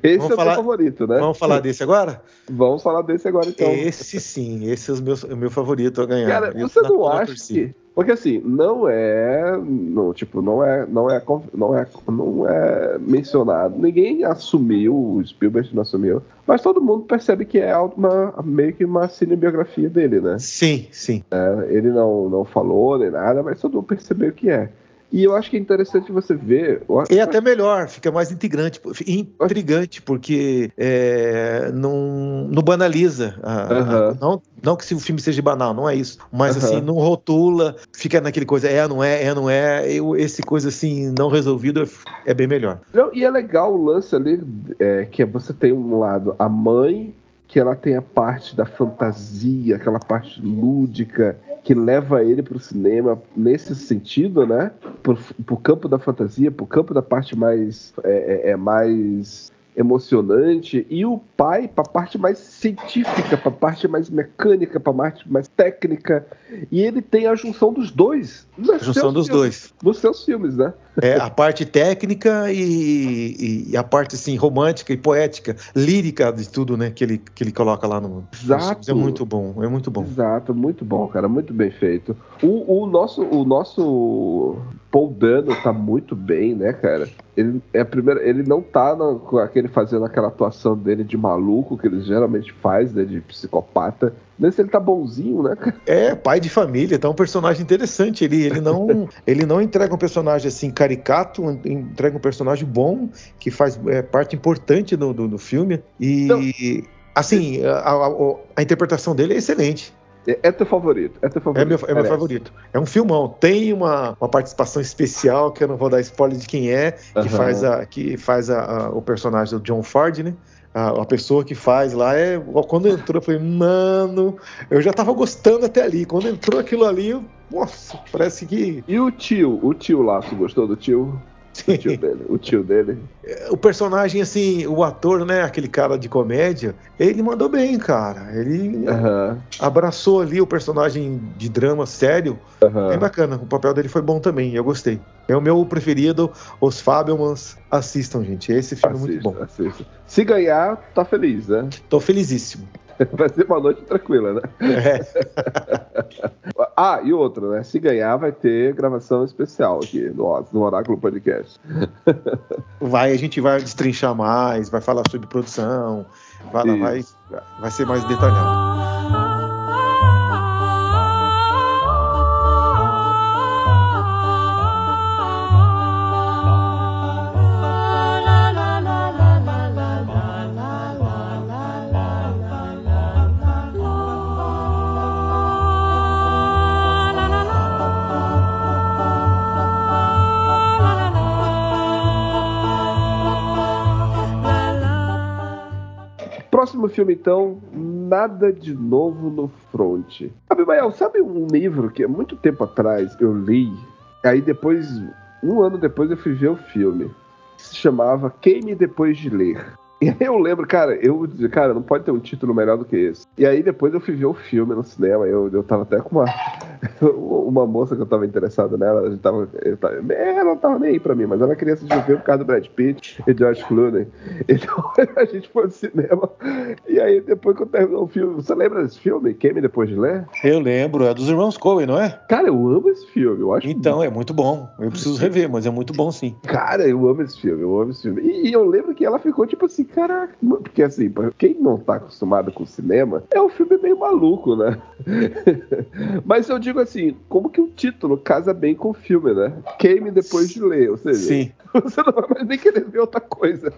Esse Vamos é o falar- teu favorito, né? Vamos falar desse agora? Vamos falar desse agora então. Esse sim, esse é o meu, o meu favorito a ganhar. Cara, você na- não acha que. Porque assim, não é. Não, tipo, não é, não é. Não é, não é mencionado. Ninguém assumiu, o Spielberg não assumiu. Mas todo mundo percebe que é uma, meio que uma cinebiografia dele, né? Sim, sim. É, Ele não, não falou nem nada, mas todo mundo percebeu que é. E eu acho que é interessante você ver. É até melhor, fica mais intrigante, intrigante porque é, não, não banaliza. a- a- não, não que se o filme seja banal, não é isso. Mas assim, não rotula, fica naquele coisa, é, não é, é, não é. Eu, esse coisa assim, não resolvido é, é bem melhor. Não, e é legal o lance ali, é, que você tem um lado a mãe, que ela tem a parte da fantasia, aquela parte lúdica, que leva ele pro cinema nesse sentido, né? Pro, pro campo da fantasia, pro campo da parte mais. é, é- é mais emocionante e o pai para a parte mais científica, para a parte mais mecânica, para a parte mais técnica. E ele tem a junção dos dois. A junção dos filmes dois. nos seus filmes, né? É, a parte técnica e, e- a parte assim romântica e poética, lírica de tudo, né, que ele, que ele coloca lá no. Exato. É muito bom, é muito bom. Exato, muito bom, cara, muito bem feito. O, o nosso, o nosso Paul Dano tá muito bem, né, cara? Ele é a primeira, ele não tá com aquele fazendo aquela atuação dele de maluco que ele geralmente faz, né, de psicopata. Nesse ele tá bonzinho, né? É, pai de família, tá um personagem interessante. Ele, ele, não, ele não entrega um personagem assim caricato, entrega um personagem bom, que faz é, parte importante do, do, do filme. E, assim, a, a- a interpretação dele é excelente. É, é teu favorito, é teu favorito. É meu, é meu favorito. É um filmão. Tem uma, uma participação especial, que eu não vou dar spoiler de quem é, que Aham. faz, a, que faz a, a- o personagem do John Ford, né? A, a pessoa que faz lá é. Quando entrou, eu falei, mano, eu já tava gostando até ali. Quando entrou aquilo ali, eu- nossa, parece que. E o tio, o tio lá, você gostou do tio? O tio dele, o tio dele. o personagem, assim, o ator, né? Aquele cara de comédia, ele mandou bem, cara. Ele Aham, abraçou ali o personagem de drama sério. aham. Bem bacana. O papel dele foi bom também, eu gostei. É o meu preferido, os Fabelmans. Assistam, gente. Esse filme é muito bom. Assista, assista. Se ganhar, tá feliz, né? Tô felizíssimo. Vai ser uma noite tranquila, né? É. Ah, e outra, né? Se ganhar, vai ter gravação especial aqui no, no Oráculo Podcast. Vai, a gente vai destrinchar mais, vai falar sobre produção, vai, lá, vai, vai ser mais detalhado. Próximo filme, então, Nada de Novo no Front. Abimael, sabe um livro que há muito tempo atrás eu li, aí depois, um ano depois eu fui ver o filme, se chamava Queime Depois de Ler. E aí eu lembro, cara, eu cara, não pode ter um título melhor do que esse. E aí depois eu fui ver o filme no cinema, eu, eu tava até com uma, uma moça que eu tava interessado nela, a gente tava, tava, ela não tava nem aí pra mim, mas ela queria assistir o filme por causa do Brad Pitt e George Clooney. Então a gente foi ao cinema, e aí depois que eu terminou o filme, você lembra desse filme, Queime Depois de Ler? Eu lembro, é dos irmãos Coen, não é? Cara, eu amo esse filme, eu acho Então, é muito bom. Eu preciso rever, mas é muito bom sim. Cara, eu amo esse filme, eu amo esse filme. E, e eu lembro que ela ficou tipo assim, caraca, porque assim, pra quem não tá acostumado com cinema, é um filme meio maluco, né? Mas eu digo assim, como que o título casa bem com o filme, né? Queime depois de ler, ou seja, Sim. você não vai mais nem querer ver outra coisa.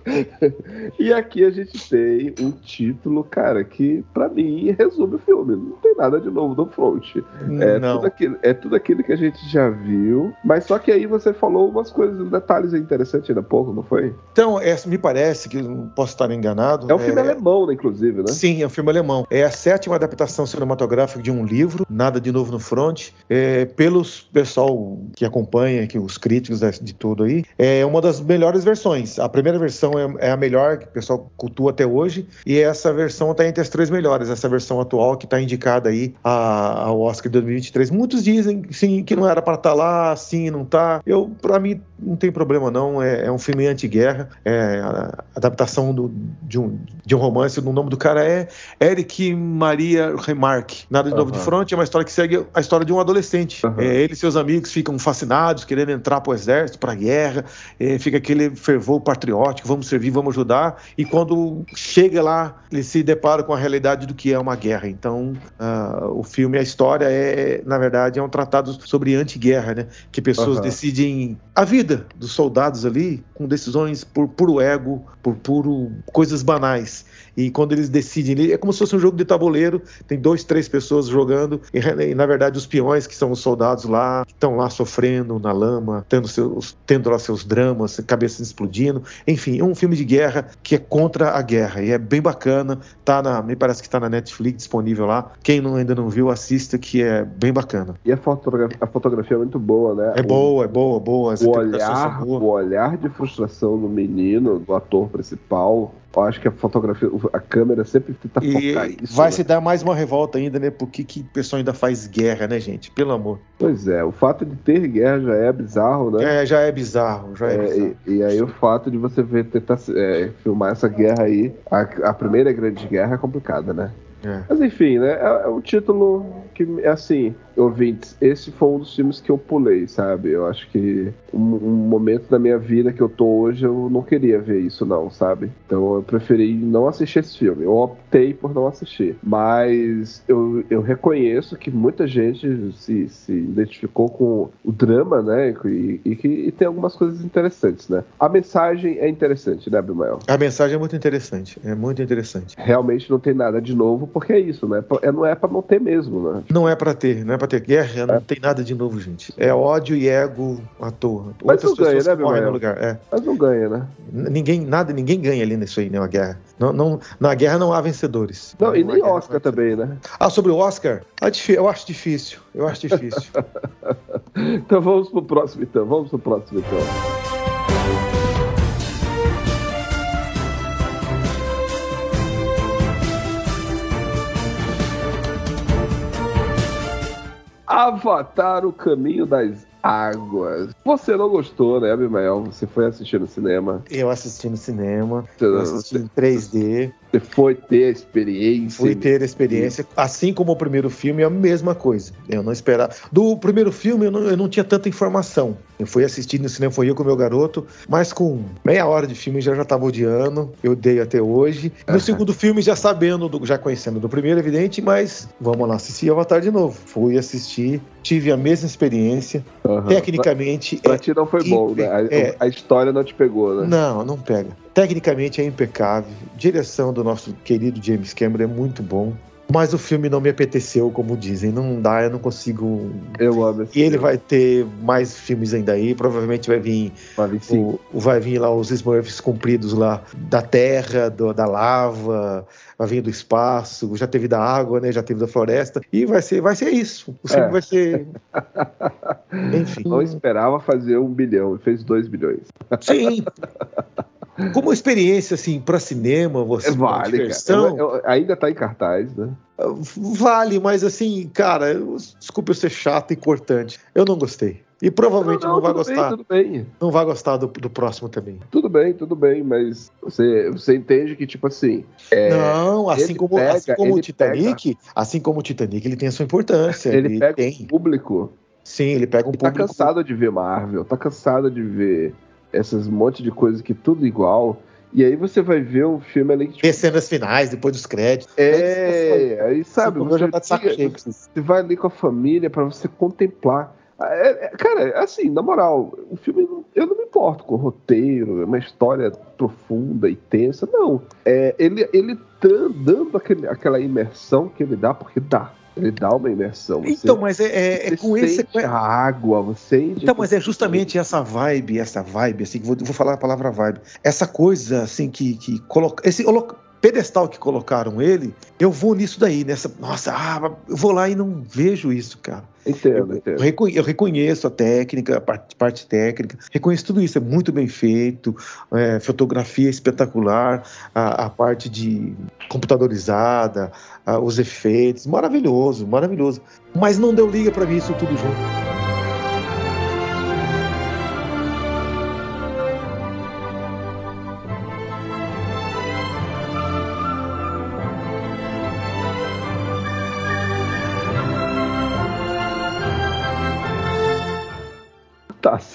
E aqui a gente tem um título, cara, que pra mim resume o filme. Não tem nada de novo no front. É não. tudo, aquilo, é tudo aquilo que a gente já viu. Mas só que aí você falou umas coisas, uns detalhes interessantes ainda pouco, não foi? Então, essa, me parece que não posso estar enganado. É um filme alemão, né, inclusive, né? Sim, é um filme alemão. É a sétima adaptação cinematográfica de um livro, Nada de Novo no Front, é, pelos pessoal que acompanha, que os críticos de, de tudo aí. É uma das melhores versões. A primeira versão é, é a melhor, que o pessoal cultua até hoje, e essa versão está entre as três melhores, essa versão atual que está indicada aí a- ao Oscar de 2023. Muitos dizem sim, que não era para estar lá, sim, não tá. Eu, para mim, não tem problema não. É, é um filme anti-guerra, é a adaptação do- de, um, de um romance. O nome do cara é Eric Maria Remarque. Nada de novo de Aham. front, é uma história que segue a história de um adolescente. Aham. É, ele e seus amigos ficam fascinados, querendo entrar pro exército, pra guerra. É, fica aquele fervor patriótico, vamos servir, vamos ajudar. E quando chega lá, ele se depara com a realidade do que é uma guerra. Então, ah, o filme, a história é, na verdade, é um tratado sobre anti-guerra, né? Que pessoas Aham. decidem a vida dos soldados ali com decisões por puro ego, por puro coisas banais. E quando eles decidem, é como se fosse um jogo de tabuleiro, tem dois, três pessoas jogando, e, e, na verdade os peões, que são os soldados lá, estão lá sofrendo na lama, tendo, seus, tendo lá seus dramas, cabeças explodindo. Enfim, é um filme de guerra que é contra a guerra, e é bem bacana, tá na, me parece que tá na Netflix disponível lá. Quem não, ainda não viu, assista, que é bem bacana. E a fotografia, a fotografia é muito boa, né? É O- boa, é boa, boa. as O olhar, boas. o olhar de frustração do menino, do ator principal. Eu acho que a fotografia, a câmera sempre tenta focar E isso. vai né? se dar mais uma revolta ainda, né? Por que, que o pessoal ainda faz guerra, né, gente? Pelo amor. Pois é, o fato de ter guerra já é bizarro, né? É, já é bizarro, já é, É, bizarro. e, e aí o fato de você ver tentar é, filmar essa guerra aí, a, a primeira grande guerra é complicada, né? É. Mas enfim, né? É, é um título que, assim, ouvintes, esse foi um dos filmes que eu pulei, sabe? Eu acho que um, um momento da minha vida que eu tô hoje, eu não queria ver isso, não, sabe? Então eu preferi não assistir esse filme. Eu optei por não assistir. Mas eu, eu reconheço que muita gente se, se identificou com o drama, né? E, e que e tem algumas coisas interessantes, né? A mensagem é interessante, né, Abimael? A mensagem é muito interessante, é muito interessante. Realmente não tem nada de novo, porque é isso, né? É- Não é pra não ter mesmo, né? Não é pra ter, não é pra ter guerra, não tem nada de novo, gente. É ódio e ego à toa. Mas não ganha, né, morrem no lugar. É. Mas não ganha, né? Ninguém, nada, ninguém ganha ali nisso aí, né? Uma guerra. Não, não, na guerra não há vencedores. Não, e há nem Oscar não também, né? Ah, sobre o Oscar? Ah, eu acho difícil. Eu acho difícil. Então vamos pro próximo, então. Vamos pro próximo, então. Avatar, o caminho das águas. Você não gostou, né, Abimael? Você foi assistir no cinema. eu assisti no cinema, Você, eu assisti em 3D, você foi ter a experiência. fui ter a experiência. Assim como o primeiro filme, é a mesma coisa. Eu não esperava. Do primeiro filme, eu não, eu não tinha tanta informação. Eu fui assistir no cinema, foi eu com o meu garoto, mas com meia hora de filme já já tava odiando. Eu dei até hoje. No segundo filme, já sabendo, do- já conhecendo do primeiro, evidente, mas vamos lá assistir Avatar de novo. Fui assistir, tive a mesma experiência. Tecnicamente, Pra é ti não foi bom, né? A, É. a história não te pegou, né? Não, não pega. Tecnicamente é impecável. Direção do nosso querido James Cameron é muito bom. Mas o filme não me apeteceu, como dizem. Não dá, eu não consigo. Eu amo E ele filme. vai ter mais filmes ainda aí. Provavelmente vai vir, Vai vir o, vai vir lá os Smurfs compridos lá da terra, do- da lava, vai vir do espaço. Já teve da água, né? Já teve da floresta. E vai ser, vai ser isso. O filme É. vai ser. Enfim. Não esperava fazer um bilhão fez dois bilhões. Sim. Como experiência, assim, para cinema, você É vale, diversão, cara. Eu- eu- ainda tá em cartaz, né? vale, mas assim, cara, eu- desculpa eu ser chato e cortante. Eu não gostei. E provavelmente não, vai tudo gostar. Bem, tudo bem, Não vai gostar do, do próximo também. tudo bem, tudo bem, mas você, você entende que, tipo assim. é, não, assim ele como, pega- assim como o ele Titanic, assim como o Titanic, ele tem a sua importância. ele pega tem. o público Sim, ele pega um que tá público. cansado de ver Marvel, tá cansado de ver essas monte de coisas que tudo igual. E aí você vai ver um filme ali que. Tipo, cenas finais, depois dos créditos. é, aí sabe, você, já tá você vai ali com a família pra você contemplar. É, é, cara, assim, na moral, o filme, não- eu não me importo com o roteiro, é uma história profunda e tensa, não. É, ele, ele tá dando aquele, aquela imersão que ele dá, porque dá. Ele dá uma imersão. Você, Então, mas é, é- é com esse. a água, você Então, mas é justamente essa vibe, essa vibe, assim, que vou, vou falar a palavra vibe. Essa coisa, assim, que, que coloca. Esse pedestal que colocaram ele, eu vou nisso daí, nessa. Nossa, ah, eu vou lá e não vejo isso, cara. Entendo, Eu, entendo. eu reconheço a técnica, a parte, parte técnica, reconheço tudo isso, é muito bem feito, é, fotografia espetacular, a, a parte de computadorizada, a- os efeitos, maravilhoso, maravilhoso. Mas não deu liga pra mim isso tudo junto.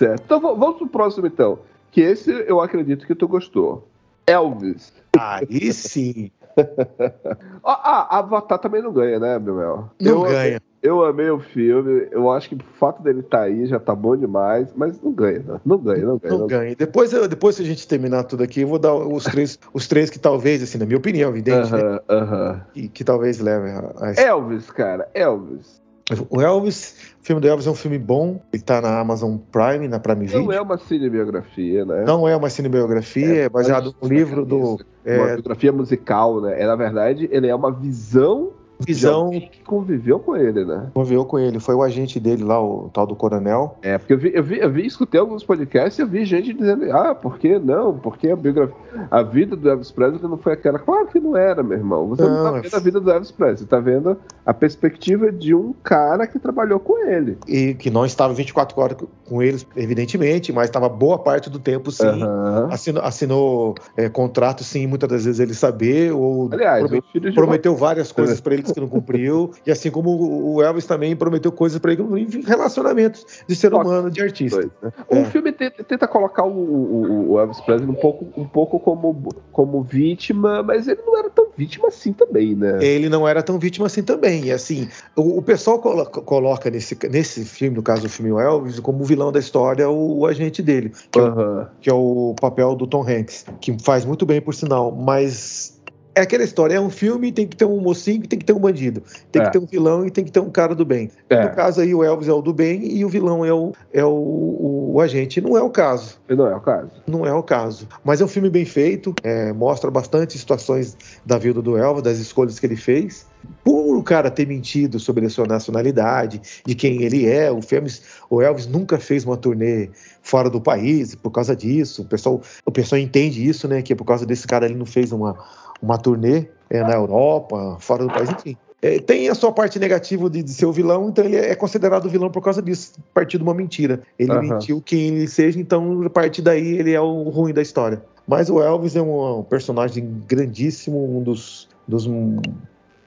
Certo. Então vamos pro próximo, então. Que esse eu acredito que tu gostou. Elvis. Aí sim, Ah, Avatar também não ganha, né, Mel? não eu, ganha. Eu amei o filme. Eu acho que o fato dele estar aí já tá bom demais, mas não ganha, não. Não ganha, não ganha. Não não ganha. ganha. Depois, depois que a gente terminar tudo aqui, eu vou dar os três, os três que talvez, assim, na minha opinião, evidente, né? Aham, aham. Que, que talvez levem a, a Elvis, cara, Elvis. O Elvis, o filme do Elvis é um filme bom, ele tá na Amazon Prime, na Prime Video. Não é uma cinebiografia, né? Não é uma cinebiografia, é, baseado no livro do. Uma É, biografia musical, né? É, na verdade, ele é uma visão Visão que conviveu com ele, né? conviveu com ele, foi o agente dele lá, o tal do coronel. É, porque eu vi, eu vi, eu vi, escutei alguns podcasts e eu vi gente dizendo, ah, por que não? Porque a biografia, a vida do Elvis Presley não foi aquela. Claro que não era, meu irmão. Você não, Não, tá é- vendo a vida do Elvis Presley, você tá vendo a perspectiva de um cara que trabalhou com ele. E que não estava 24 horas com eles, evidentemente, mas estava boa parte do tempo, sim. Aham. Assinou, assinou, é, contrato, sim, muitas das vezes ele saber, ou Aliás, promet- prometeu várias coisas para que não cumpriu, e assim como o Elvis também prometeu coisas para ele relacionamentos de ser humano, de artista. dois, né? É. O filme tenta, colocar o, o- o Elvis Presley um pouco, um pouco como, como vítima, mas ele não era tão vítima assim também, né? Ele não era tão vítima assim também. E assim, o, o pessoal colo- coloca nesse, nesse filme, no caso do filme o Elvis, como vilão da história o, o agente dele, que, é o, que é o papel do Tom Hanks, que faz muito bem, por sinal, mas. É aquela história, é um filme, tem que ter um mocinho e tem que ter um bandido. Tem É. que ter um vilão e tem que ter um cara do bem. É. No caso aí, o Elvis é o do bem e o vilão é o, é o, o, o agente. Não é o caso. Não é o caso. Não é o caso. Mas é um filme bem feito, é, mostra bastante situações da vida do Elvis, das escolhas que ele fez. Por o cara ter mentido sobre a sua nacionalidade, de quem ele é, o, Elvis, o Elvis nunca fez uma turnê fora do país por causa disso. O pessoal, o pessoal entende isso, né? Que é por causa desse cara ele não fez uma, uma turnê é, na Europa, fora do país, enfim. É, tem a sua parte negativa de, de ser o vilão, então ele é considerado vilão por causa disso, a partir de uma mentira. Ele Aham. mentiu quem ele seja, então a partir daí ele é o ruim da história. Mas o Elvis é um, um personagem grandíssimo, um dos, dos hum,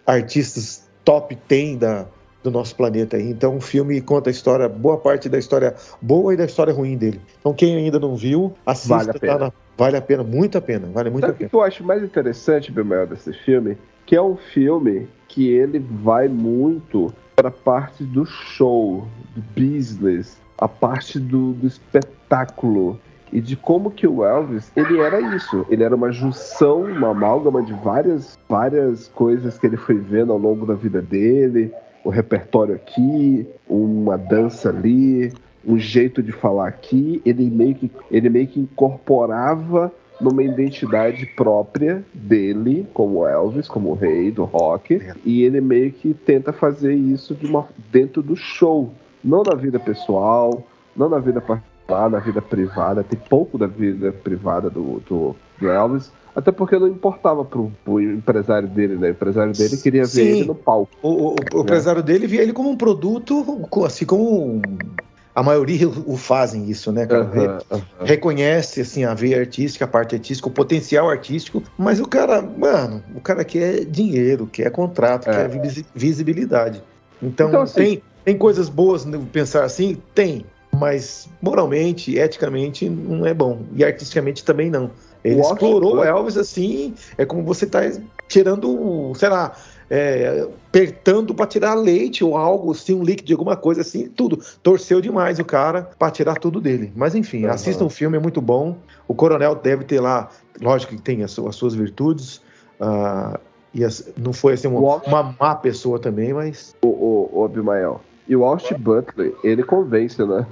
artistas top 10 da, do nosso planeta. Então o filme conta a história, boa parte da história boa e da história ruim dele. Então quem ainda não viu, assista. Vale a tá pena. na- vale a pena, muito a pena, vale muito Sabe a o que pena. que eu acho mais interessante, Bemel, desse filme? Que é um filme que ele vai muito para a parte do show, do business, a parte do, do espetáculo. E de como que o Elvis, ele era isso. Ele era uma junção, uma amálgama de várias, várias coisas que ele foi vendo ao longo da vida dele. O repertório aqui, uma dança ali, um jeito de falar aqui. Ele meio que, ele meio que incorporava numa identidade própria dele, como Elvis, como rei do rock, e ele meio que tenta fazer isso de uma, dentro do show, não na vida pessoal, não na vida particular, na vida privada, tem pouco da vida privada do, do, do Elvis, até porque não importava pro, pro empresário dele, né? O empresário dele queria ver Sim. ele no palco. O, o, o empresário dele via ele como um produto, assim como a maioria o fazem isso, né, cara? Reconhece assim a veia artística, a parte artística, o potencial artístico, mas o cara, mano, o cara quer dinheiro, quer contrato, É. quer visi- visibilidade. Então, Então, assim- tem, tem coisas boas no pensar assim? Tem, mas moralmente, eticamente não é bom e artisticamente também não. Ele O explorou o Elvis assim, é como você tá tirando, sei lá, é, apertando para tirar leite ou algo assim, um líquido de alguma coisa assim, tudo. Torceu demais o cara para tirar tudo dele. Mas enfim, Aham. assistam o filme, é muito bom. O Coronel deve ter lá, lógico que tem as, as suas virtudes. ah, e as- não foi assim uma, uma má pessoa também, mas O, o, o Abimael. E o Austin Butler, ele convence, né?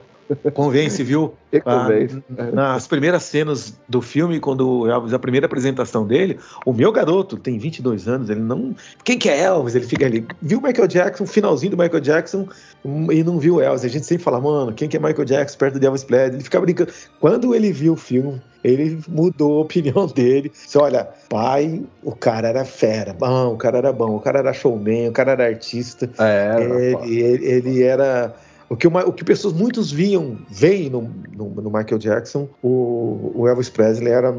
Convence, viu? Ele Ah, convence. nas primeiras cenas do filme, quando o Elvis, a primeira apresentação dele, o meu garoto tem 22 anos, ele não. Quem que é Elvis? Ele fica ali. Viu o Michael Jackson, finalzinho do Michael Jackson, hum, e não viu o Elvis. A gente sempre fala, mano, quem que é Michael Jackson perto de Elvis Presley? Ele fica brincando. Quando ele viu o filme, ele mudou a opinião dele. Você olha, pai, o cara era fera, bom, o cara era bom, o cara era showman, o cara era artista. É, Ele, ele- ele era. O que, uma- o que pessoas muitos viam, veem no, no, no Michael Jackson, o, o Elvis Presley era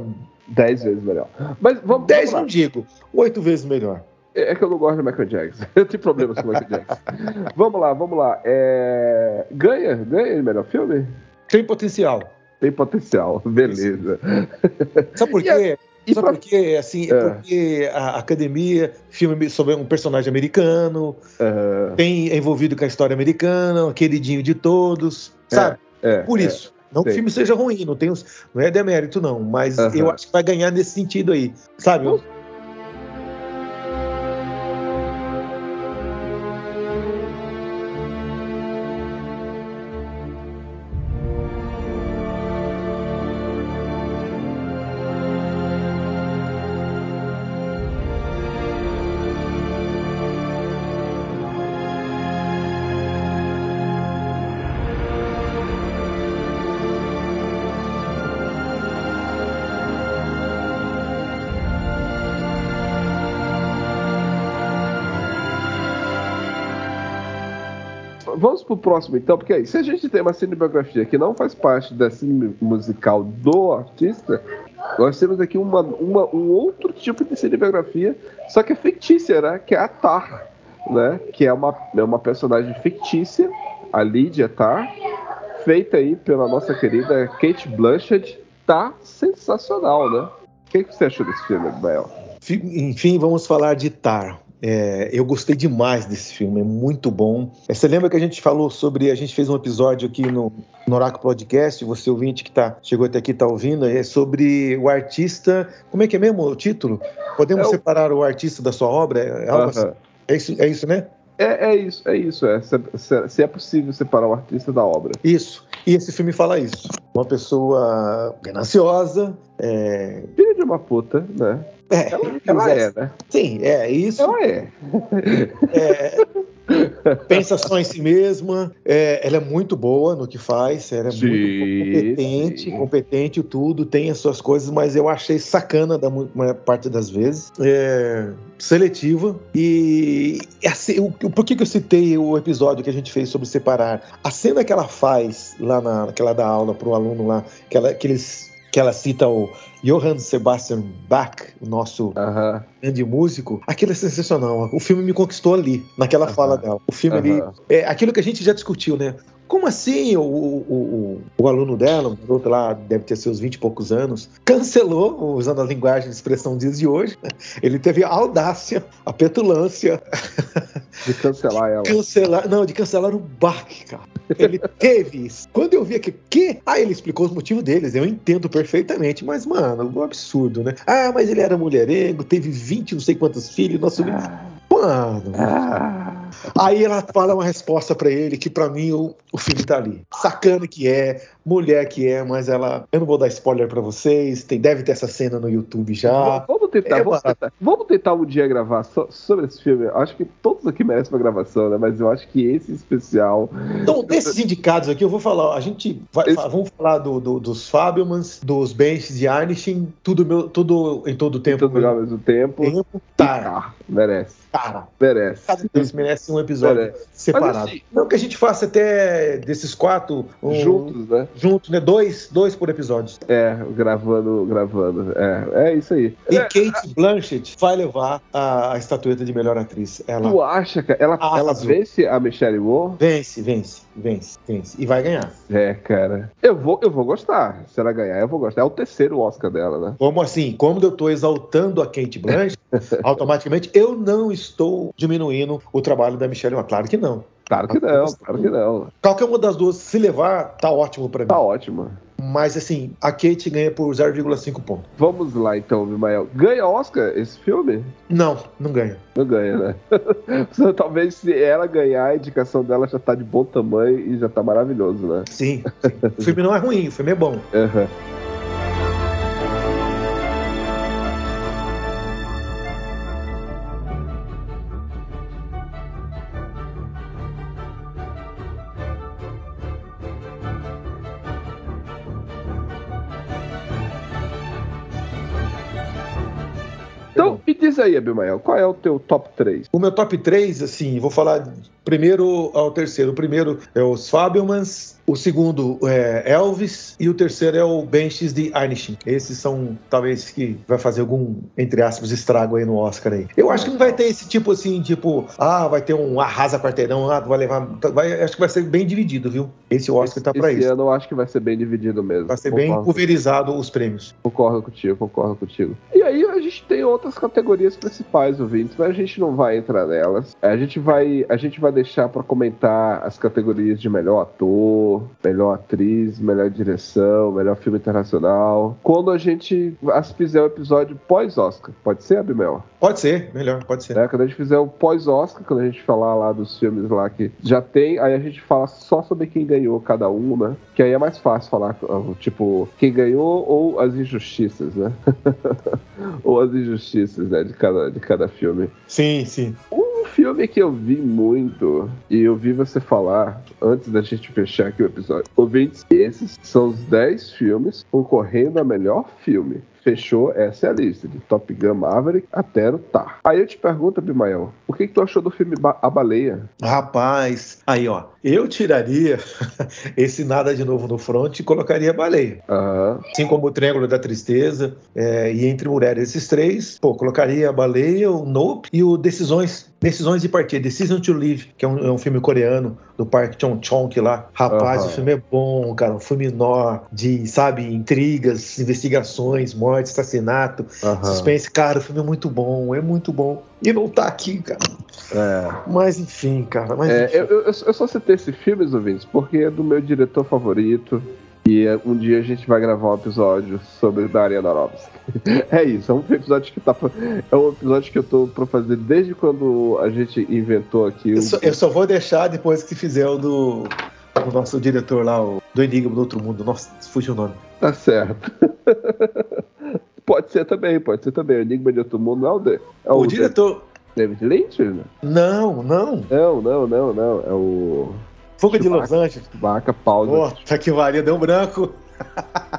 dez vezes melhor. Mas vamos, 10, vamos não digo, oito vezes melhor. É que eu não gosto do Michael Jackson. Eu tenho problemas com o Michael Jackson. vamos lá, vamos lá. É... Ganha? Ganha ele melhor filme? Tem potencial. Tem potencial, beleza. Sabe por quê? E Sabe pra... por quê? Assim, é É. porque a academia, filme sobre um personagem americano, É, tem é envolvido com a história americana, queridinho de todos, sabe? é, Por é. isso. Não que o filme seja ruim, não, tem, não é demérito, não. Mas eu acho que vai ganhar nesse sentido aí. Sabe? Próximo então, porque aí, se a gente tem uma cinebiografia que não faz parte da cine musical do artista, nós temos aqui uma, uma- um outro tipo de cinebiografia, só que é fictícia, né? Que é a Tar, né? Que é uma, é uma personagem fictícia, a Lydia Tar, feita aí pela nossa querida Kate Blanchett. Tá sensacional, né? O que, que você achou desse filme? Fi- Enfim, vamos falar de Tar. É, eu gostei demais desse filme, é muito bom. É, Você lembra que a gente falou sobre. A gente fez um episódio aqui no, no Oracle Podcast, você ouvinte que tá, chegou até aqui está ouvindo, é sobre o artista. Como é que é mesmo o título? Podemos É separar o artista da sua obra? É, algo assim? Aham. é, isso, é isso, né? É, é isso, é isso. É, se, se- se é possível separar o artista da obra. Isso. E esse filme fala isso. Uma pessoa gananciosa. É, Filha de uma puta, né? É, Ela é, né? Sim, é isso. Ela é. É, pensa só em si mesma. é, ela é muito boa no que faz. Ela é Sim, muito competente, sim. competente, tudo, tem as suas coisas, mas eu achei sacana da maior parte das vezes. É, seletiva. E assim, o, o- por que, que eu citei o episódio que a gente fez sobre separar? A cena que ela faz lá na, que ela dá aula para o aluno lá, que ela, que eles. Que ela cita o Johann Sebastian Bach, o nosso Aham. grande músico, aquilo é sensacional. O filme me conquistou ali, naquela Aham. fala dela. O filme ali, Aham. é aquilo que a gente já discutiu, né? Como assim o, o, o, o aluno dela, o garoto lá, deve ter seus 20 e poucos anos, cancelou, usando a linguagem de expressão dias de hoje, ele teve a audácia, a petulância, De cancelar ela. cancelar, não, de cancelar o Bach, cara. Ele teve isso. Quando eu vi aqui, que? Aí ele explicou os motivos deles, eu entendo perfeitamente, mas, mano, um absurdo, né? Ah, mas ele era mulherengo, teve 20, não sei quantos filhos, nosso. Mano. Ah, Aí ela fala uma resposta pra ele que pra mim o, o filme tá ali. Sacana que é, mulher que é, mas ela. Eu não vou dar spoiler pra vocês, tem, deve ter essa cena no YouTube já. Vamos tentar, É vamos, tentar, vamos tentar um dia gravar so- sobre esse filme. Acho que todos aqui merecem uma gravação, né? Mas eu acho que esse especial. Então, desses indicados aqui, eu vou falar. A gente vai, Esse- vamos falar do, do- dos Fabelmans, dos Benches de Arnishin, tudo, meu, tudo em todo o tempo. Todo lugar ao mesmo tempo. tempo. Tá, Ah, merece. Cara. Merece. Cada deles merece um episódio Merece. separado. Assim- Não que a gente faça até desses quatro um, Juntos, né? junto, né? Dois, dois por episódio. É, gravando, gravando. É, é isso aí. E É, Kate Blanchett vai levar a, a estatueta de melhor atriz. Ela Tu acha que ela, ela vence a Michelle Yeoh? vence, vence, vence, vence. E vai ganhar. É, cara. Eu vou, eu vou gostar. Se ela ganhar, eu vou gostar. É o terceiro Oscar dela, né? Como assim? Como eu estou exaltando a Kate Blanchett, automaticamente eu não estou diminuindo o trabalho da Michelle. Claro que não. Claro que não, claro que não. Qualquer uma das duas, se levar, tá ótimo para mim. Tá ótimo. Mas assim, a Kate ganha por 0,5 ponto. Vamos lá então, Mimael. Ganha Oscar esse filme? Não, não ganha. Não ganha, né? Talvez se ela ganhar, a indicação dela já tá de bom tamanho e já tá maravilhoso, né? Sim, sim. O filme não é ruim, o filme é bom. Aham. Diz aí, Abimael, qual é o teu top 3? O meu top 3, assim, vou falar primeiro ao terceiro. O primeiro é os Fabelmans, o segundo é Elvis e o terceiro é o Benches de Arnishin. Esses são, talvez, que vai fazer algum, entre aspas, estrago aí no Oscar aí. Eu acho que não vai ter esse tipo assim, tipo, ah, vai ter um arrasa quarteirão, ah, vai levar. Vai, acho que vai ser bem dividido, viu? Esse Oscar tá pra Esse isso. ano eu acho que vai ser bem dividido mesmo. Vai ser bem Concordo. pulverizado os prêmios. Concordo contigo, concordo contigo. E aí a gente tem outras categorias principais, ouvintes, mas a gente não vai entrar nelas. A gente vai, a gente vai deixar pra comentar as categorias de melhor ator, melhor atriz, melhor direção, melhor filme internacional. Quando a gente fizer o episódio pós-Oscar. Pode ser, Abimel? Pode ser, melhor, pode ser. Né? Quando a gente fizer o pós-Oscar, quando a gente falar lá dos filmes lá que já tem, aí a gente fala só sobre quem ganhou cada um, né? Que aí é mais fácil falar, tipo, quem ganhou ou as injustiças, né? ou as injustiças, né, de cada, de cada filme. Sim, sim. Um filme que eu vi muito, e eu vi você falar antes da gente fechar aqui o episódio. Ouvintes, esses são os 10 filmes concorrendo a melhor filme. Fechou, essa é a lista, de Top Gun Maverick até o Tar. Aí eu te pergunto, Abimael, o que, que tu achou do filme Ba- A Baleia? Rapaz, aí ó, Eu tiraria esse nada de novo no front e colocaria baleia. Aham. Assim como o Triângulo da Tristeza é, e Entre Mulheres, esses três, pô, colocaria a Baleia, o Nope e o Decisões. Decisões de Partir, Decision to Live, que é um, é um filme coreano do Park Chong Chong lá. Rapaz, Aham. o filme é bom, cara. Um filme nó de, sabe, intrigas, investigações, morte, assassinato, Aham. suspense. Cara, o filme é muito bom, é muito bom. E não tá aqui, cara. É. Mas enfim, cara. Mas É, enfim. eu, eu- eu só citei esse filme, ouvintes, porque é do meu diretor favorito. E é, um dia a gente vai gravar um episódio sobre Daria Aronofsky. É isso, é um episódio que tá. pra- É um episódio que eu tô pra fazer desde quando a gente inventou aqui o. Eu só, eu só vou deixar depois que fizer o do, do nosso diretor lá, o, do Enigma do Outro Mundo. Nossa, fugiu o nome. Tá certo. pode ser também, pode ser também. O Enigma de Outro Mundo não é o, de, é O, diretor. David Lynch? né? Não, não. Não, não, não, não. É o. Fuga de Los Angeles. Vaca Pausa. Puta que valia, deu um branco.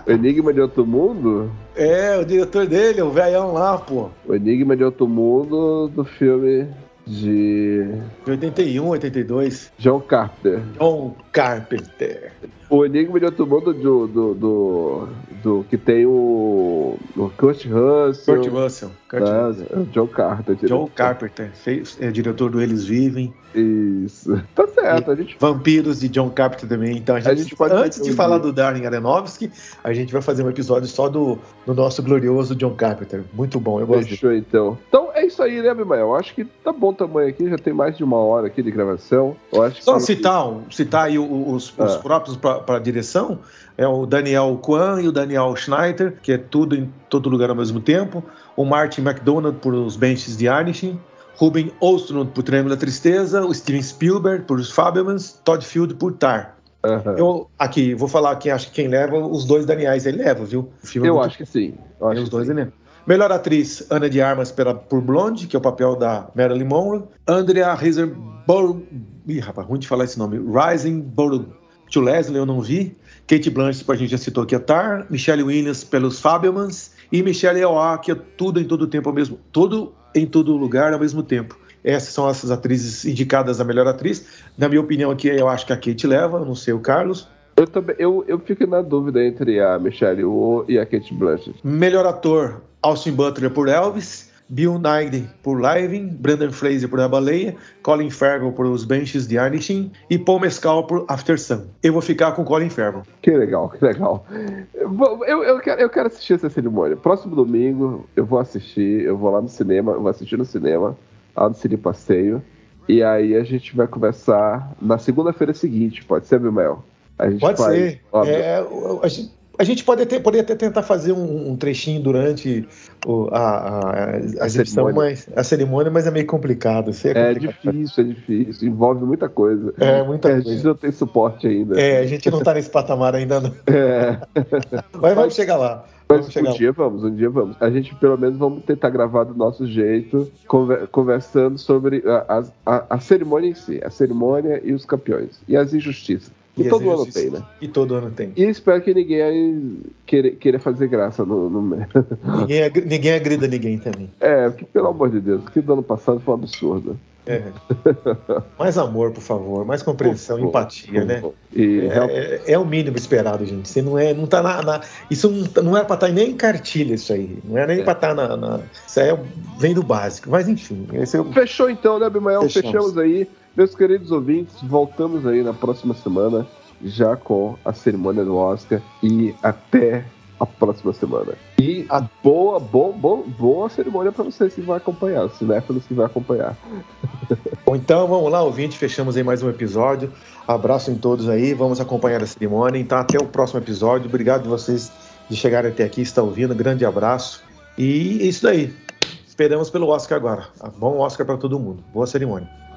O Enigma de Outro Mundo? É, o diretor dele, o velhão lá, pô. O Enigma de Outro Mundo do filme de De 81, 82. John Carpenter. John Carpenter. O Enigma de Outro Mundo do, do, do, do que tem o, o Kurt Russell. Kurt Russell. Kurt né? Russell. É John Carpenter. John diretor. Carpenter, fez, é diretor do Eles Vivem. Isso. Tá certo, a gente Vampiros de John Carpenter também. Então, a gente, gente pode antes de falar do Darren Aronofsky, a gente vai fazer um episódio só do, do nosso glorioso John Carpenter. Muito bom, eu gosto. Fechou então. Então é isso aí, né? Eu acho que tá bom o tamanho aqui, já tem mais de uma hora aqui de gravação. Eu acho Só que... citar, um- citar aí os, os Ah. próprios para a direção, é o Daniel Kwan e o Daniel Schneider, que é tudo em todo lugar ao mesmo tempo, o Martin McDonald por Os Benches de Arnischen, Ruben Ostrund por Triângulo da Tristeza, o Steven Spielberg por Os Fabelmans, Todd Field por Tar. Aham. Eu aqui vou falar quem acho que quem leva, os dois Daniels ele leva, viu? É Eu muito acho que sim. Eu acho os dois sim. ele leva. Melhor atriz, Ana de Armas pela, por Blonde, que é o papel da Marilyn Monroe. Andrea Riseborough... Ih, rapaz, ruim de falar esse nome. Rising Borough. To Leslie, eu não vi. Kate Blanchett, a gente já citou aqui, a Tar. Michelle Williams pelos Fabelmans. E Michelle Yeoh, que é tudo em todo tempo ao mesmo... Tudo em todo lugar ao mesmo tempo. Essas são essas atrizes indicadas a melhor atriz. Na minha opinião aqui, eu acho que a Kate leva, não sei o Carlos. Eu, também, eu, eu fico na dúvida entre a Michelle Yeoh e a Kate Blanchett. Melhor ator, Austin Butler por Elvis, Bill Nighy por Living, Brendan Fraser por A Baleia, Colin Farrell por Os Benches de Arnischen e Paul Mescal por After Sun. Eu vou ficar com Colin Farrell. Que legal, que legal. Eu, eu, quero, eu quero assistir essa cerimônia. Próximo domingo eu vou assistir, eu vou lá no cinema, eu vou assistir no cinema, lá no Cine Passeio. E aí a gente vai conversar na segunda-feira seguinte, pode ser, Bimael? A gente Pode faz- ser. óbvio. É, a, gente, a gente pode até, poder até tentar fazer um, um trechinho durante o- a, a, a cerimônia. mas, a cerimônia, mas é meio complicado. Isso É complicado. difícil, é difícil, envolve muita coisa. É, muita a gente coisa. não tem suporte ainda. É, a gente não tá nesse patamar ainda, não. É. Mas vamos chegar lá. Mas um dia vamos, um dia vamos. A gente pelo menos vamos tentar gravar do nosso jeito, conver- conversando sobre a, a, a cerimônia em si, a cerimônia e os campeões, e as injustiças. E, E todo ano tem, né? E todo ano tem. E espero que ninguém aí queira, fazer graça no, no... Ninguém, agri- ninguém agrida ninguém também. É, porque pelo amor de Deus, o que do ano passado foi um absurdo. É. Mais amor, por favor, mais compreensão, Por empatia, por né? favor. E real- É, é- é o mínimo esperado, gente. Você não é, não tá na, na- isso não, tá- não é pra estar nem em cartilha isso aí. Não é nem pra estar na, na- Isso aí é- vem do básico. Mas enfim, esse é o- Fechou então, né, Abimael? Fechamos. Fechamos aí. Meus queridos ouvintes, voltamos aí na próxima semana, já com a cerimônia do Oscar. E até a próxima semana. E a boa, bom, bom, boa cerimônia para vocês que vão acompanhar, os cinéfilos que vão acompanhar. Bom, então vamos lá, ouvinte. Fechamos aí mais um episódio. Abraço em todos aí. Vamos acompanhar a cerimônia. Então, até o próximo episódio. Obrigado vocês de chegarem até aqui, estar ouvindo. Grande abraço. E é isso aí. Esperamos pelo Oscar agora. Bom Oscar para todo mundo. Boa cerimônia.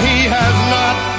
he has not